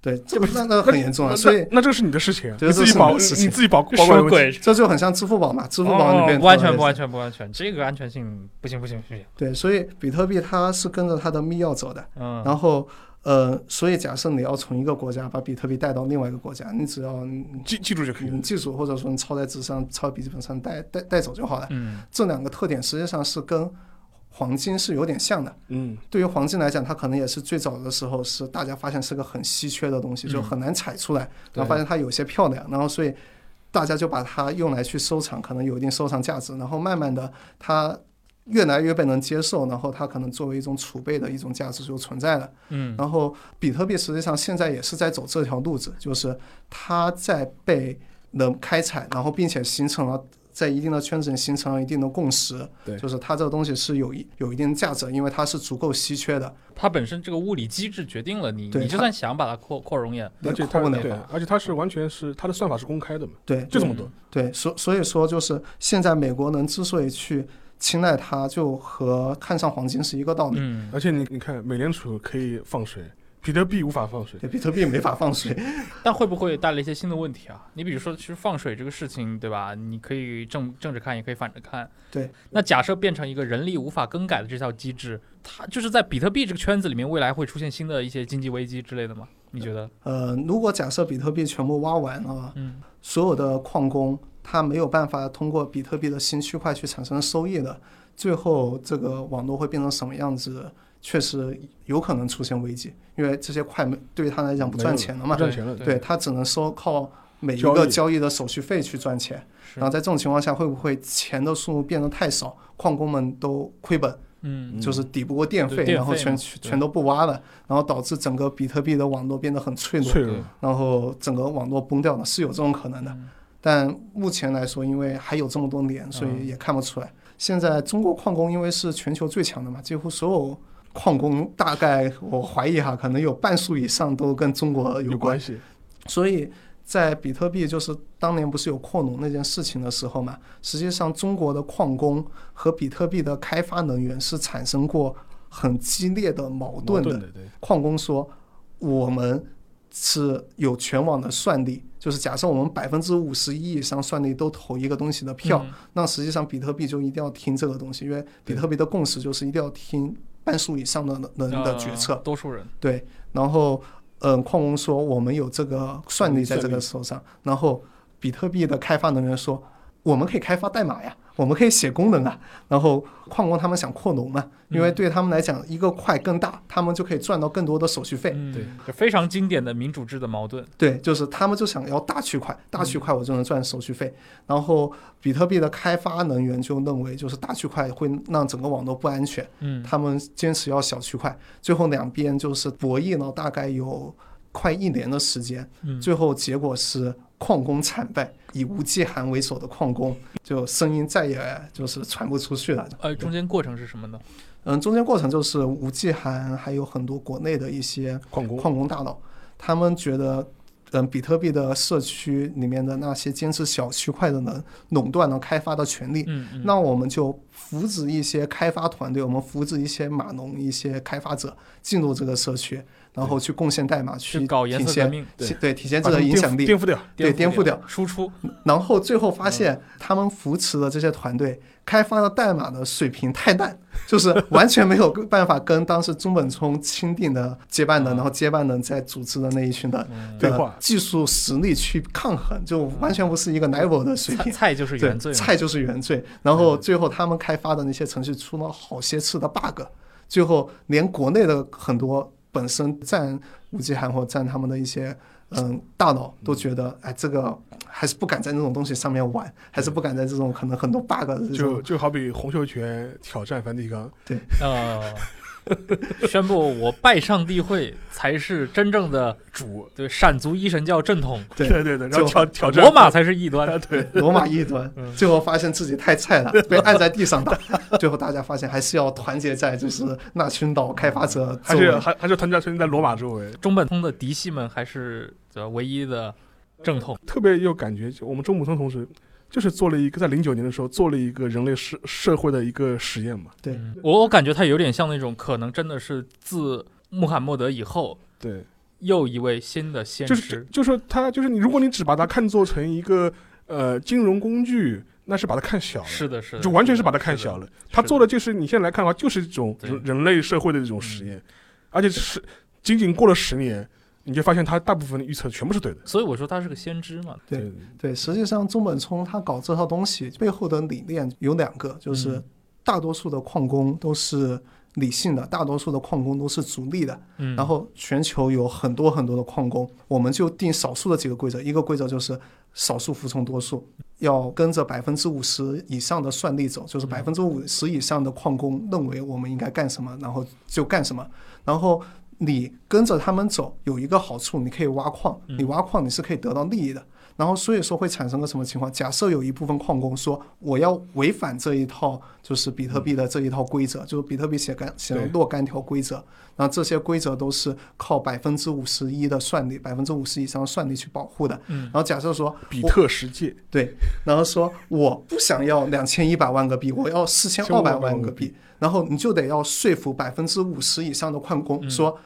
对，这不那那很严重啊，所以那这个是你的事情你自己保你自己保保管。鬼？这就很像支付宝嘛，支付宝里边哦、不安全不安全不安全，这个安全性不行不行不行。对，所以比特币它是跟着它的密钥走的，嗯，然后呃，所以假设你要从一个国家把比特币带到另外一个国家，你只要记记住就可以你。记住，或者说你抄在纸上、抄在笔记本上带带带走就好了。嗯这两个特点实际上是跟黄金是有点像的。嗯，对于黄金来讲，它可能也是最早的时候是大家发现是个很稀缺的东西，就嗯很难采出来，对然后发现它有些漂亮，然后所以大家就把它用来去收藏，可能有一定收藏价值，然后慢慢的它越来越被人接受，然后它可能作为一种储备的一种价值就存在了。嗯然后比特币实际上现在也是在走这条路子，就是它在被能开采，然后并且形成了在一定的圈子里形成了一定的共识，对。就是它这个东西是有一有一定价值，因为它是足够稀缺的，它本身这个物理机制决定了你，你就算想把它扩扩容也，而且它不了，，而且它是完全是它的算法是公开的嘛，对就这么多。对，所所以说就是现在美国人之所以去青睐它，就和看上黄金是一个道理。嗯，而且你你看，美联储可以放水，比特币无法放水。对，比特币没法放水，但会不会带来一些新的问题啊？你比如说，其实放水这个事情，对吧？你可以正正着看，也可以反着看。对。那假设变成一个人力无法更改的这套机制，它就是在比特币这个圈子里面，未来会出现新的一些经济危机之类的吗？你觉得？呃，如果假设比特币全部挖完了，嗯所有的矿工他没有办法通过比特币的新区块去产生收益的，最后这个网络会变成什么样子？确实有可能出现危机，因为这些快门对于他来讲不赚钱了嘛，赚钱了，对对他只能收靠每一个交易的手续费去赚钱。然后在这种情况下，会不会钱的数目变得太少，矿工们都亏本，嗯就是抵不过电费，然后全全都不挖了，然后导致整个比特币的网络变得很脆弱，脆弱。然后整个网络崩掉了，是有这种可能的。嗯但目前来说，因为还有这么多年，所以也看不出来。现在中国矿工因为是全球最强的嘛，几乎所有矿工大概我怀疑哈，可能有半数以上都跟中国有关。系，所以在比特币就是当年不是有扩农那件事情的时候嘛，实际上中国的矿工和比特币的开发人员是产生过很激烈的矛盾的。矿工说，我们是有全网的算力，就是假设我们百分之五十一以上算力都投一个东西的票，嗯那实际上比特币就一定要听这个东西，因为比特币的共识就是一定要听半数以上的人的决策。呃多数人，对，然后嗯，矿工说我们有这个算力在这个手上，然后比特币的开发人员说我们可以开发代码呀，我们可以写功能啊。然后矿工他们想扩农嘛，因为嗯对他们来讲，一个块更大，他们就可以赚到更多的手续费。嗯对，非常经典的民主制的矛盾。对，就是他们就想要大区块，大区块我就能赚手续费。然后比特币的开发人员就认为，就是大区块会让整个网络不安全，嗯，他们坚持要小区块。最后两边就是博弈了大概有快一年的时间，嗯最后结果是矿工惨败，以吴继寒为首的矿工就声音再也就是传不出去了。呃，中间过程是什么呢？嗯，中间过程就是吴继寒还有很多国内的一些矿工矿工大佬，他们觉得，嗯，比特币的社区里面的那些坚持小区块的人垄断了开发的权利，嗯嗯，那我们就扶植一些开发团队，我们扶植一些码农、一些开发者进入这个社区，然后去贡献代码，去去搞颜体现色革命，对对体现这把他们颠覆个影响力。颠覆掉。对颠覆掉输出，然后最后发嗯现，他们扶持的这些团队开发的代码的水平太烂，就是完全没有办法跟当时中本聪钦定的接班人，嗯。然后接班人在组织的那一群的嗯，对话。技术实力去抗衡，就完全不是一个 level 的水平。菜菜就是原罪，菜就是原罪。然后最后他们开发的那些程序出了好些次的 bug，最后连国内的很多本身占五 G 韩或占他们的一些嗯大脑都觉得，哎，这个还是不敢在那种东西上面玩，还是不敢在这种可能很多 bug 的这就种。就好比洪秀全挑战梵蒂冈，呃，宣布我拜上帝会才是真正的主，对闪族一神教正统，对对对对，然后挑挑战罗马才是异端。对，罗马异端嗯，最后发现自己太菜了，被按在地上打。最后大家发现还是要团结在就是那群岛开发者还是。还还是团家存在罗马周围，中本聪的嫡系们还是呃唯一的正统。特别有感觉。就我们中本通同时就是做了一个在零九年的时候做了一个人类社社会的一个实验嘛，对。嗯。我我感觉他有点像那种可能真的是自穆罕默德以后对，又一位新的先就是知。就是说它就是你，如果你只把它看做成一个呃金融工具，那是把它看小了，是的，是的，就完全是把它看小了。是他做的就是你现在来看的话，就是一种人人类社会的这种实验，而且是仅仅过了十年，你就发现他大部分的预测全部是对的。所以我说他是个先知嘛。对对，实际上中本聪他搞这套东西背后的理念有两个，就是嗯大多数的矿工都是理性的，大多数的矿工都是逐利的。嗯，然后全球有很多很多的矿工，我们就定少数的几个规则，一个规则就是少数服从多数，要跟着百分之五十以上的算力走，就是百分之五十以上的矿工认为我们应该干什么，然后就干什么。然后你跟着他们走有一个好处，你可以挖矿，嗯你挖矿你是可以得到利益的。然后所以说会产生个什么情况？假设有一部分矿工说我要违反这一套就是比特币的这一套规则，就是比特币写干写了若干条规则，然后这些规则都是靠百分之五十一的算力，百分之五十以上的算力去保护的。嗯然后假设说比特世界，对，然后说我不想要两千一百万个币，我要四千二百万个币，然后你就得要说服百分之五十以上的矿工嗯说，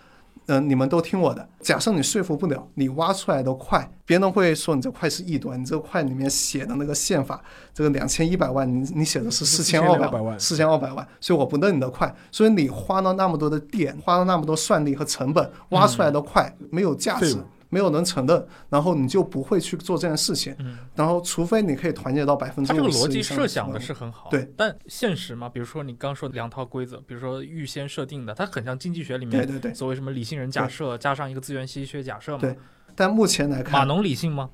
嗯、你们都听我的。假设你说服不了，你挖出来的块，别人会说你这块是异端，你这块里面写的那个宪法，这个两千一百万，你你写的是四千二百万四千二百万，所以我不认你的块，所以你花了那么多的电，花了那么多算力和成本，挖出来的块没有价值。没有能承认，然后你就不会去做这件事情。嗯，然后，除非你可以团结到百分之五十他这个逻辑设想的是很好，对，但现实嘛，比如说你刚说的两套规则，比如说预先设定的，它很像经济学里面对对对。所谓什么理性人假设加上一个资源稀缺假设嘛。对但目前来码看，农理性吗？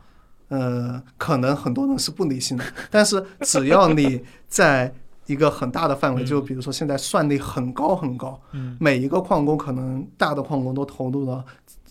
呃，可能很多人是不理性的，但是只要你在一个很大的范围，嗯就比如说现在算力很高很高，嗯每一个矿工可能大的矿工都投入了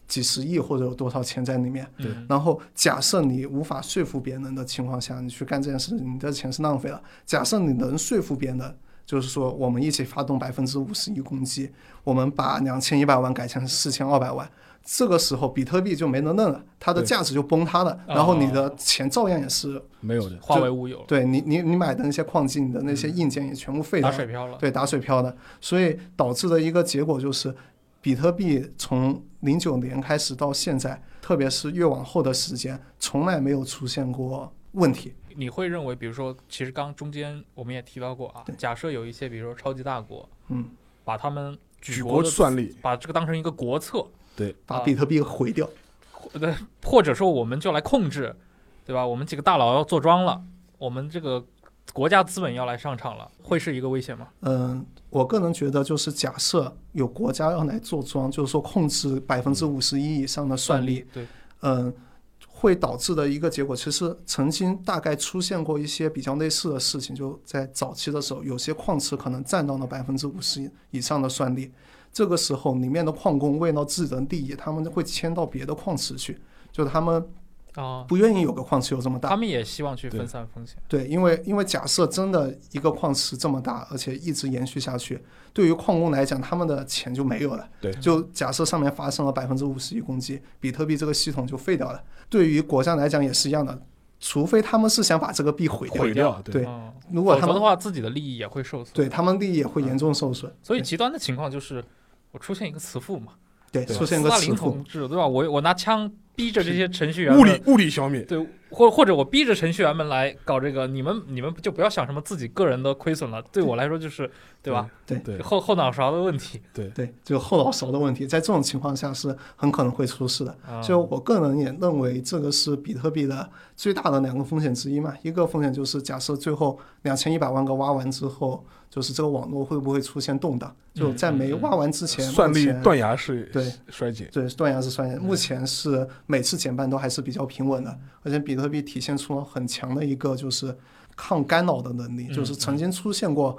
几十亿或者有多少钱在里面。对然后假设你无法说服别人的情况下，你去干这件事，你的钱是浪费了。假设你能说服别人，就是说我们一起发动百分之五十一攻击，我们把两千一百万改成四千二百万。这个时候，比特币就没人弄了，它的价值就崩塌了，然后你的钱照样也是没有的。化为乌有，对你你你买的那些矿机，你的那些硬件也全部废掉了，打水漂了。对，打水漂的，所以导致的一个结果就是，比特币从零九年开始到现在，特别是越往后的时间，从来没有出现过问题。你会认为，比如说，其实刚中间我们也提到过啊，假设有一些，比如说超级大国，嗯，把他们举国算力，把这个当成一个国策，对把比特币毁掉。或对，或者说我们就来控制，对吧？我们几个大佬要坐庄了，我们这个国家资本要来上场了，会是一个危险吗？嗯，我个人觉得，就是假设有国家要来做庄，就是说控制百分之五十一以上的算力，对，嗯，会导致的一个结果，其实曾经大概出现过一些比较类似的事情，就在早期的时候，有些矿池可能占到了百分之五十以上的算力，这个时候里面的矿工为了自己的利益，他们会迁到别的矿池去，就是他们啊，不愿意有个矿池有这么大他，们也希望去分散风险。对，因为因为假设真的一个矿池这么大，而且一直延续下去，对于矿工来讲，他们的钱就没有了。对就假设上面发生了百分之五十一攻击，比特币这个系统就废掉了。对于国家来讲也是一样的，除非他们是想把这个币毁掉。毁掉，对嗯如果他们否则的话，自己的利益也会受损。对他们利益也会严重受损。所以极端的情况就是，我出现一个慈父嘛，对，对出现一个慈父同，志，对吧？我我拿枪逼着这些程序员物理物理消灭，对，或或者我逼着程序员们来搞这个，你们你们就不要想什么自己个人的亏损了，对我来说就是对吧？对对后后脑勺的问题。对对，就后脑勺的问题，在这种情况下是很可能会出事的。啊就我个人也认为，这个是比特币的最大的两个风险之一嘛。一个风险就是，假设最后两千一百万个挖完之后，就是这个网络会不会出现动荡？就在没挖完之前，算力断崖式对衰减，对断崖式衰减，目前是每次减半都还是比较平稳嗯的，而且比特币体现出了很强的一个就是抗干扰的能力，嗯就是曾经出现过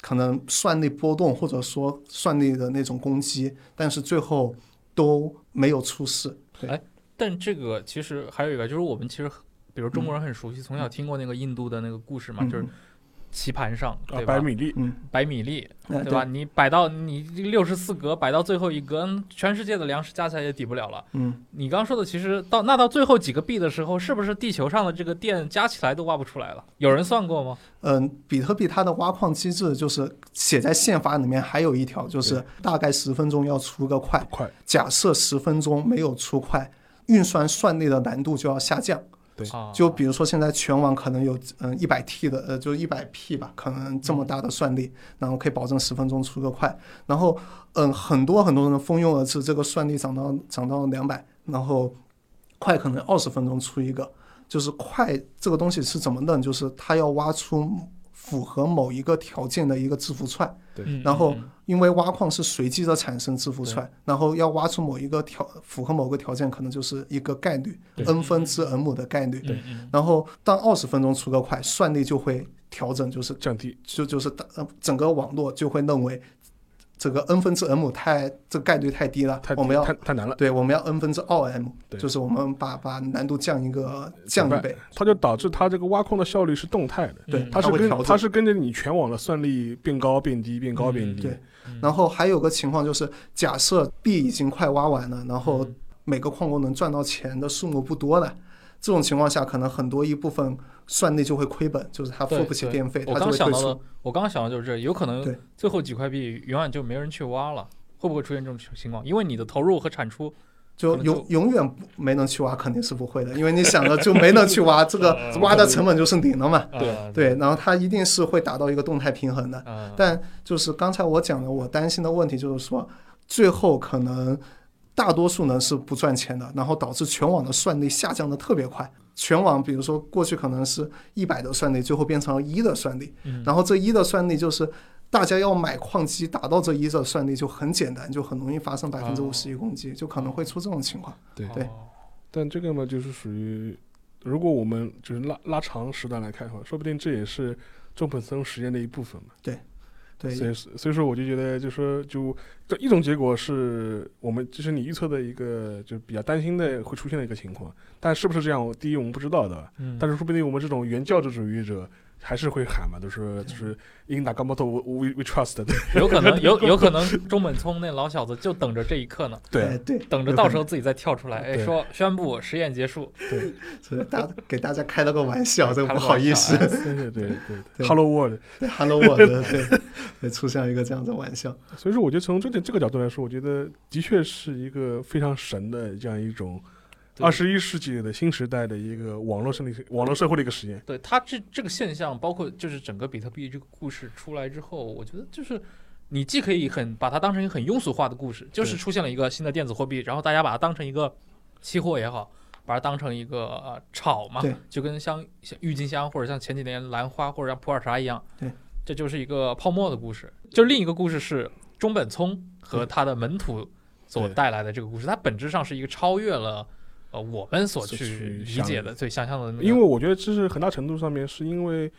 可能算力波动或者说算力的那种攻击，但是最后都没有出事。对哎但这个其实还有一个，就是我们其实比如中国人很熟悉，从小听过那个印度的那个故事嘛，嗯就是棋盘上啊，对吧？百米粒，嗯，百米粒，呃对吧？？你摆到你六十四格，摆到最后一格，嗯全世界的粮食加起来也抵不了了。嗯，你刚刚说的，其实到那到最后几个币的时候，是不是地球上的这个电加起来都挖不出来了？有人算过吗？嗯，比特币它的挖矿机制就是写在宪法里面，还有一条就是大概十分钟要出个块，快，假设十分钟没有出块，运算算力的难度就要下降。对啊，就比如说现在全网可能有嗯一百 T 的呃就一百 P 吧，可能这么大的算力，然后可以保证十分钟出个快，然后嗯很多很多人蜂拥而至，这个算力涨到涨到两百，然后快可能二十分钟出一个，就是快这个东西是怎么弄？就是它要挖出符合某一个条件的一个字符串。嗯，然后嗯因为挖矿是随机的产生字符串，然后要挖出某一个条符合某个条件，可能就是一个概率，n 分之 n 母的概率。嗯嗯然后当二十分钟出个块，算力就会调整，就是降低，就就是呃整个网络就会认为这个 n 分之 m 太这个概率太低了太，我们要太太难了，对我们要 n 分之二 m，就是我们把把难度降一个降一倍，它就导致它这个挖矿的效率是动态的，对嗯它是跟它会调它是跟着你全网的算力变高变低变高变低，对。嗯。然后还有个情况就是，假设币已经快挖完了，然后嗯。每个矿工能赚到钱的数目不多了，这种情况下，可能很多一部分算力就会亏本，就是他付不起电费，我他就会退刚想到我刚刚想到就是这，有可能对最后几块币永远就没人去挖了，会不会出现这种情况？因为你的投入和产出，就永永远不没能去挖，肯定是不会的，因为你想着就没能去挖，这个呃挖的成本就是零了嘛。对呃对，然后它一定是会达到一个动态平衡的。呃但就是刚才我讲的，我担心的问题就是说，最后可能大多数人是不赚钱的，然后导致全网的算力下降的特别快。全网比如说过去可能是一百的算力，最后变成了一的算力，嗯。然后这一的算力就是大家要买矿机达到这一的算力就很简单，就很容易发生百分之五十一攻击，就可能会出这种情况。对。对。哦。但这个嘛，就是属于，如果我们就是拉拉长时段来看的话，说不定这也是中本松实验的一部分嘛。对，所以所以说，我就觉得，就说就这一种结果是我们就是你预测的一个就比较担心的会出现的一个情况，但是不是这样，第一我们不知道的，嗯，但是说不定我们这种原教旨主义者还是会喊嘛，都是就是英达冈巴托 we we trust，对。有可能 有有可能中本聪那老小子就等着这一刻呢，哎对对，等着到时候自己再跳出来，哎，说宣布实验结束。对，所以大给大家开了个玩笑，这个开了个不好意思。对对对对。对，Hello World。对，Hello World，对，对，出现了一个这样的玩笑。所以说，我觉得从这点这个角度来说，我觉得的确是一个非常神的这样一种对二十一世纪的新时代的一个网络生理网络社会的一个实验。对它这这个现象，包括就是整个比特币这个故事出来之后，我觉得就是你既可以很把它当成一个很庸俗化的故事，就是出现了一个新的电子货币，然后大家把它当成一个期货也好，把它当成一个呃炒嘛对，就跟像像郁金香或者像前几年兰花或者像普洱茶一样，对，这就是一个泡沫的故事。就另一个故事是中本聪和他的门徒所带来的这个故事，它本质上是一个超越了。呃，我们所所去理解的、最想象的那个，因为我觉得这是很大程度上面是因为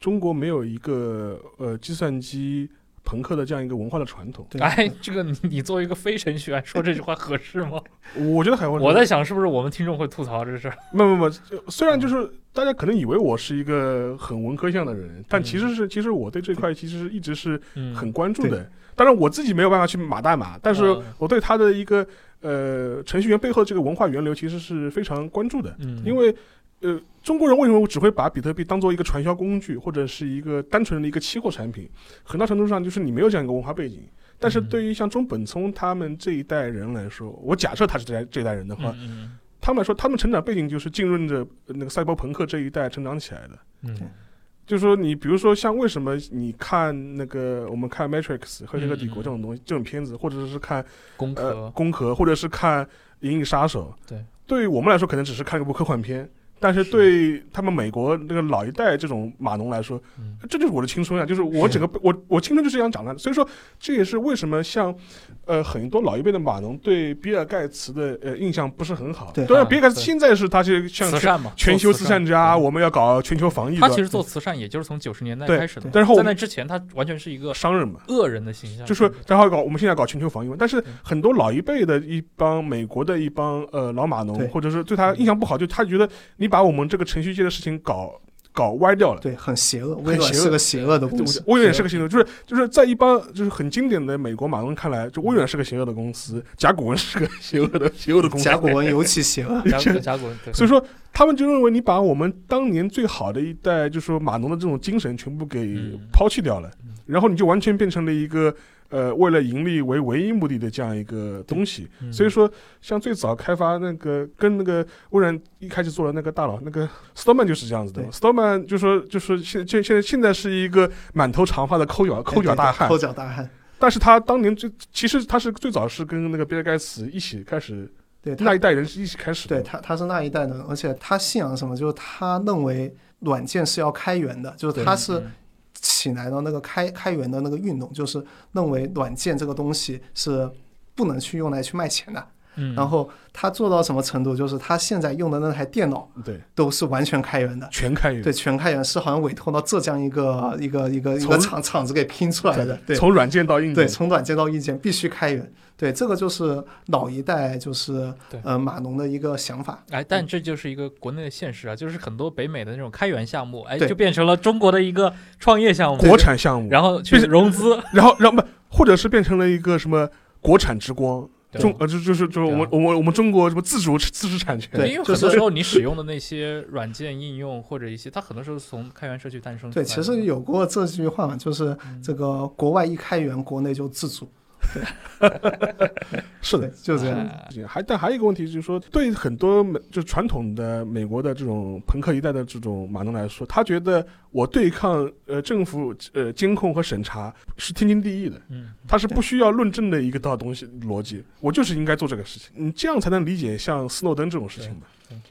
中国没有一个呃计算机朋克的这样一个文化的传统。哎，这个你你作为一个非程序员说这句话合适吗？我觉得还会，我在想是不是我们听众会吐槽这事儿？没有没有，没虽然就是大家可能以为我是一个很文科向的人，但其实是其实我对这块其实是一直是嗯，很关注的。当然我自己没有办法去码代码，但是嗯我对他的一个呃程序员背后这个文化源流其实是非常关注的。嗯，因为呃，中国人为什么只会把比特币当做一个传销工具，或者是一个单纯的一个期货产品？很大程度上就是你没有这样一个文化背景。但是嗯对于像中本聪他们这一代人来说，我假设他是这代这一代人的话，嗯他们来说，他们成长背景就是浸润着那个赛博朋克这一代成长起来的。嗯嗯就是说，你比如说像为什么你看那个我们看《Matrix》《黑客帝国》这种东西、这种片子，或者是看工呃壳《攻壳》，或者是看《银翼杀手》，对，对于我们来说可能只是看一部科幻片，但是对他们美国那个老一代这种码农来说，嗯。这就是我的青春啊！就是我整个我我青春就是这样长大的，所以说这也是为什么像呃很多老一辈的码农对比尔盖茨的呃印象不是很好。对当然啊比尔盖茨现在是他是像全慈善嘛，全球慈善。家，我们要搞全球防疫的。他其实做慈善，也就是从九十年代开始的。但是后在那之前，他完全是一个商人嘛。恶人的形象，就是，然后搞我们现在搞全球防疫嘛，但是很多老一辈的一帮美国的一帮呃老码农，或者是对他印象不好，就他觉得你把我们这个程序界的事情搞搞歪掉了。对，很邪恶，微软是个邪恶的公司。微软是个邪恶，就是就是在一帮就是很经典的美国码农看来，就微软是个邪恶的公司，甲骨文是个邪恶的邪恶的公司。甲骨文尤其邪恶。甲骨 甲骨文，对所以说，他们就认为你把我们当年最好的一代，就是说码农的这种精神全部给嗯抛弃掉了，嗯然后你就完全变成了一个呃为了盈利为唯一目的的这样一个东西。嗯所以说，像最早开发那个跟那个微软一开始做的那个大佬那个 Stallman 就是这样子的对。Stallman 就说就说现现现在现在是一个满头长发的抠脚抠脚大汉抠，脚大汉。但是他当年最其实他是最早是跟那个比尔盖茨一起开始对那一代人是一起开始的。对他，他是那一代的人，而且他信仰什么？就是他认为软件是要开源的，就是他是嗯起来的那个开开源的那个运动，就是认为软件这个东西是不能去用来去卖钱的。嗯，然后他做到什么程度？就是他现在用的那台电脑对，都是完全开源的。全开源。对，全开源是好像委托到浙江一个一个一个一个厂厂子给拼出来的。对，从软件到硬件。对，从软件到硬件必须开源。对，这个就是老一代就是对呃码农的一个想法。哎，但这就是一个国内的现实啊，就是很多北美的那种开源项目，哎，对就变成了中国的一个创业项目，国产项目，然后去融资，然后然后不，或者是变成了一个什么国产之光，对中呃就就是就是我们我们我们中国什么自主自主产权，对因为很多时候 你使用的那些软件应用或者一些，它很多时候是从开源社区诞生出对，其实有过这句话嘛，就是嗯。这个国外一开源，国内就自主。是的对，。就这样。哎还但还有一个问题就是说，对很多美就是传统的美国的这种朋克一代的这种马农来说，他觉得我对抗呃政府呃监控和审查是天经地义的，嗯，他是不需要论证的一个道东西逻辑，我就是应该做这个事情，你这样才能理解像斯诺登这种事情嘛。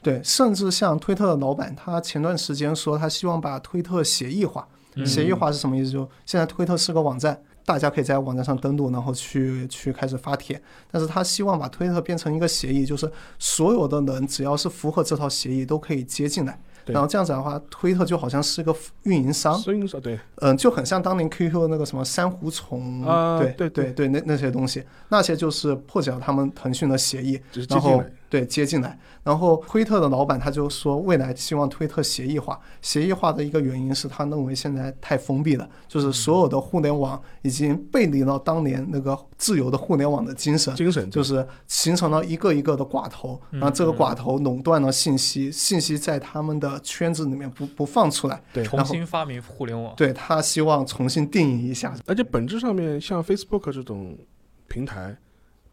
对，甚至像推特的老板，他前段时间说他希望把推特协议化。嗯协议化是什么意思？就现在推特是个网站，大家可以在网站上登录，然后去去开始发帖。但是他希望把推特变成一个协议，就是所有的人只要是符合这套协议都可以接进来。然后这样子的话，推特就好像是个运营商，运营商对，嗯，就很像当年 QQ 的那个什么珊瑚虫，啊对对对那那些东西，那些就是破解了他们腾讯的协议，然后。对接进来。然后推特的老板他就说，未来希望推特协议化。协议化的一个原因是他认为现在太封闭了，就是所有的互联网已经背离了当年那个自由的互联网的精神。精神就是形成了一个一个的寡头，然后这个寡头垄断了信息，信息在他们的圈子里面不不放出来。对重新发明互联网。对他希望重新定义一下，而且本质上面像 Facebook 这种平台，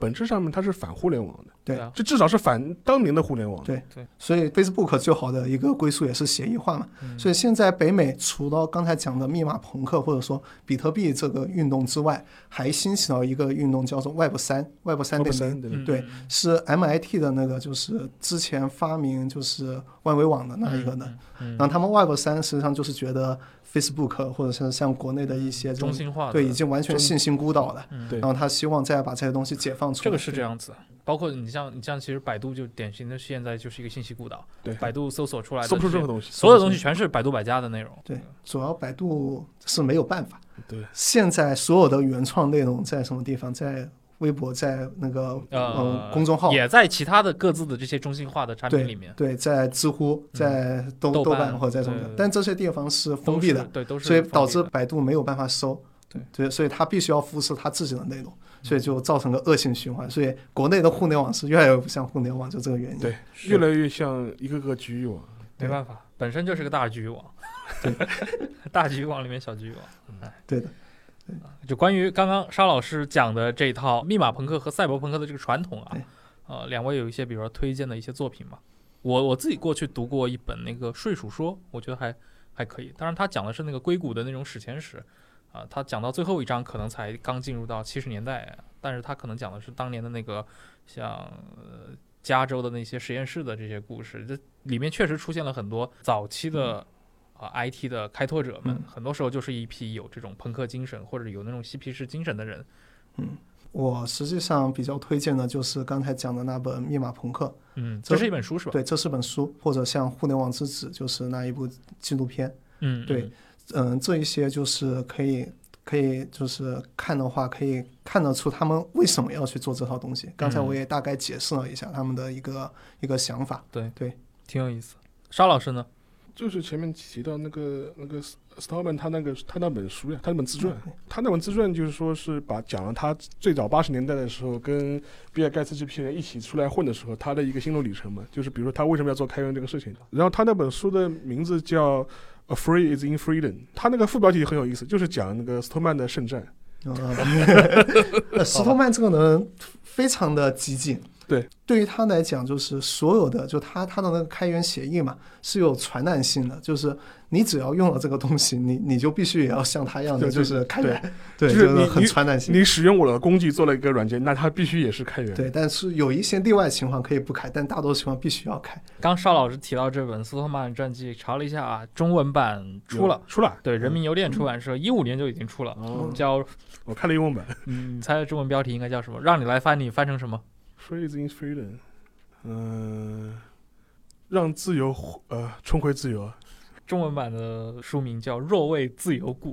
本质上面它是反互联网的，对啊，这至少是反当年的互联网。对对所以 Facebook 最好的一个归宿也是协议化嘛。所以现在北美除了刚才讲的密码朋克或者说比特币这个运动之外，还兴起了一个运动叫做 Web 三，Web 三不点零。对嗯对，是 MIT 的那个，就是之前发明就是万维网的那一个人。嗯然后他们 Web 三实际上就是觉得 Facebook 或者是像国内的一些中心化的对已经完全信心孤岛了。嗯对然后他希望再把这些东西解放出来。这个是这样子，包括你像你像其实百度就典型的现在就是一个信息孤岛，对百度搜索出来的搜不出任何东西。所有东西全是百度百家的内容。对，主要百度是没有办法。对，现在所有的原创内容在什么地方？在微博，在那个呃嗯，公众号，也在其他的各自的这些中心化的产品里面，对，在知乎，在豆豆瓣瓣或者在什么的，但这些地方是封闭的，对，都是所以导致百度没有办法搜。对对，所以它必须要复制它自己的内容，所以就造成了恶性循环。所以国内的互联网是越来越不像互联网，就这个原因。对越来越像一个个局域网。没办法，本身就是个大局域网，大局域网里面小局域网。哎，对的，就关于刚刚沙老师讲的这一套密码朋克和赛博朋克的这个传统啊，呃，两位有一些比如说推荐的一些作品嘛？我我自己过去读过一本那个《睡鼠说》，我觉得还还可以。当然，他讲的是那个硅谷的那种史前史，啊、他讲到最后一章可能才刚进入到七十年代，但是他可能讲的是当年的那个像呃加州的那些实验室的这些故事，这里面确实出现了很多早期的。啊、i t 的开拓者们，嗯很多时候就是一批有这种朋克精神或者有那种嬉皮士精神的人。嗯我实际上比较推荐的就是刚才讲的那本《密码朋克》，嗯，这这是一本书是吧？，对，这是本书，或者像《互联网之子》，就是那一部纪录片。嗯，对嗯，这一些就是可以可以就是看的话，可以看得出他们为什么要去做这套东西。刚才嗯我也大概解释了一下他们的一个一个想法。对对挺有意思。沙老师呢？就是前面提到那个那个 Stallman 他那个他那本书呀，他那本自传，嗯他那本自传就是说是把讲了他最早八十年代的时候跟比尔盖茨这批人一起出来混的时候，他的一个心路历程嘛，就是比如说他为什么要做开源这个事情。然后他那本书的名字叫《A Free Is in Freedom》，他那个副标题很有意思，就是讲那个斯托曼的圣战。呃，呃石头曼这个人非常的激进。对，对于他来讲，就是所有的，就他他的那个开源协议嘛，是有传染性的，就是你只要用了这个东西，你你就必须也要像他一样的，对就是开源，对，就是你很传染性。你使用我的工具做了一个软件，那它必须也是开源。对，但是有一些例外情况可以不开，但大多数情况必须要开。刚邵老师提到这本斯托曼传记，查了一下啊，中文版出了，出了。对，人民邮电出版社一五年就已经出了，哦，叫我看了英文版。嗯，你猜中文标题应该叫什么？让你来翻，你翻成什么？Free is in freedom，嗯、让自由呃重回自由。中文版的书名叫《若为自由故》。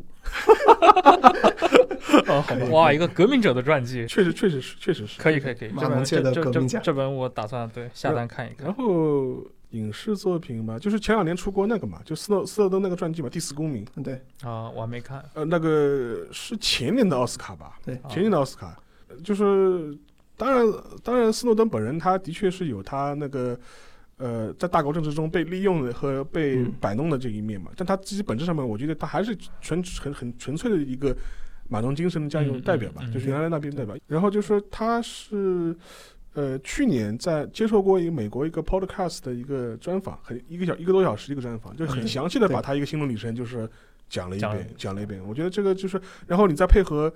哦，好吧，哇，一个革命者的传记，确实，确实是，确实是。可以，可以，可以。这本马龙界的革命家这本我打算对下单看一看然。后影视作品嘛，就是前两年出过那个嘛，就斯诺斯诺登那个传记嘛，《第四公民》。嗯对，啊，我还没看。呃，那个是前年的奥斯卡吧？对啊前年的奥斯卡，就是当然，当然，斯诺登本人他的确是有他那个。呃，在大国政治中被利用的和被嗯摆弄的这一面嘛，但他自己本质上面，我觉得他还是纯很很纯粹的一个马东精神的这样一种代表吧，嗯嗯嗯就是原来那边代表。然后就说他是呃去年在接受过一个美国一个 podcast 的一个专访，很一个小一个多小时一个专访，就很嗯详细的把他一个心路历程就是讲了一遍，讲了一遍。我觉得这个就是，然后你再配合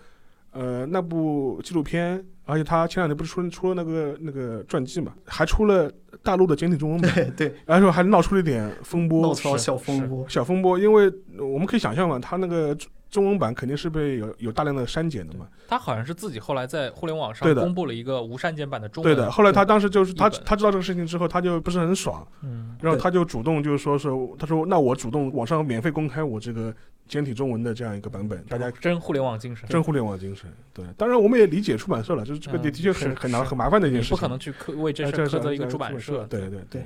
呃那部纪录片，而且他前两天不是出出了那个那个传记嘛，还出了大陆的简体中文版，对对，然后还闹出了一点风波，闹出了小风波。小风波，因为我们可以想象嘛，他那个中文版肯定是被有有大量的删减的嘛。他好像是自己后来在互联网上对的。公布了一个无删减版的中文。对的，后来他当时就是他他知道这个事情之后，他就不是很爽，嗯，然后他就主动就是说是他说那我主动网上免费公开我这个简体中文的这样一个版本，大家真互联网精神，真互联网精神。对，当然我们也理解出版社了，就是这个嗯的的确很很难很麻烦的一件事情，不可能去苛为这哎事儿苛责一个出版社，对对对。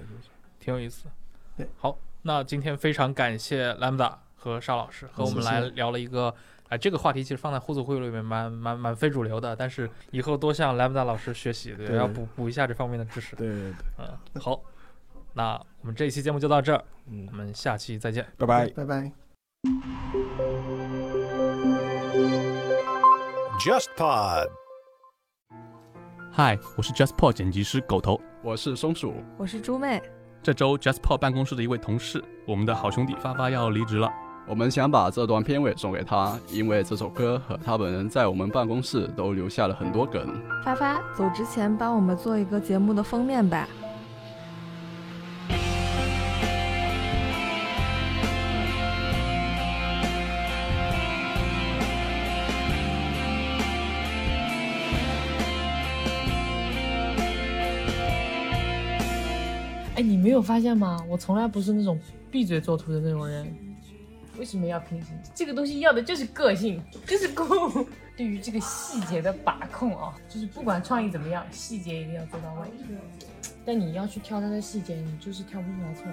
挺有意思。对，好，那今天非常感谢 Lambda 和邵老师和我们来聊了一个。哎，这个话题其实放在互助会里面蛮蛮蛮非主流的，但是以后多向 Lambda 老师学习，对，对要补补一下这方面的知识。对对对，嗯，好，那我们这一期节目就到这儿，嗯我，们下期再见。拜拜。拜拜。JustPod。嗨，我是 JustPod 剪辑师狗头。我是松鼠，我是猪妹，这周 JustPod 办公室的一位同事，我们的好兄弟发发要离职了。我们想把这段片尾送给他，因为这首歌和他本人在我们办公室都留下了很多梗。发发走之前帮我们做一个节目的封面吧。哎，你没有发现吗？我从来不是那种闭嘴作图的那种人。为什么要平行？这个东西要的就是个性，就是酷。对于这个细节的把控啊，就是不管创意怎么样，细节一定要做到位。但你要去挑它的细节，你就是挑不出来错。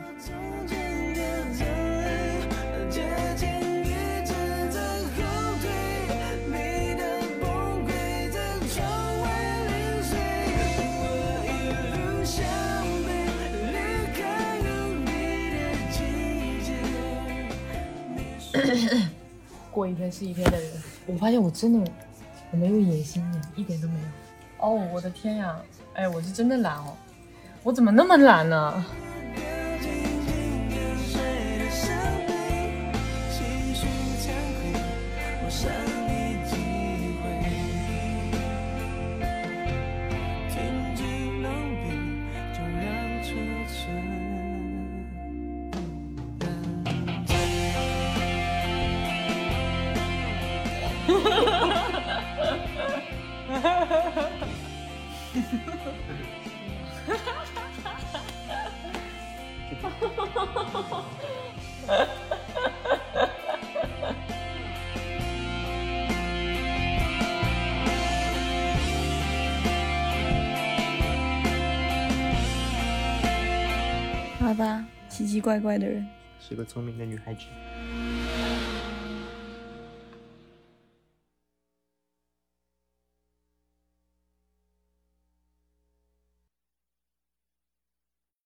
过一天是一天的人，我发现我真的我没有野心，一点都没有。哦，我的天呀！哎，我是真的懒哦，我怎么那么懒呢？乖乖的人。是个聪明的女孩子。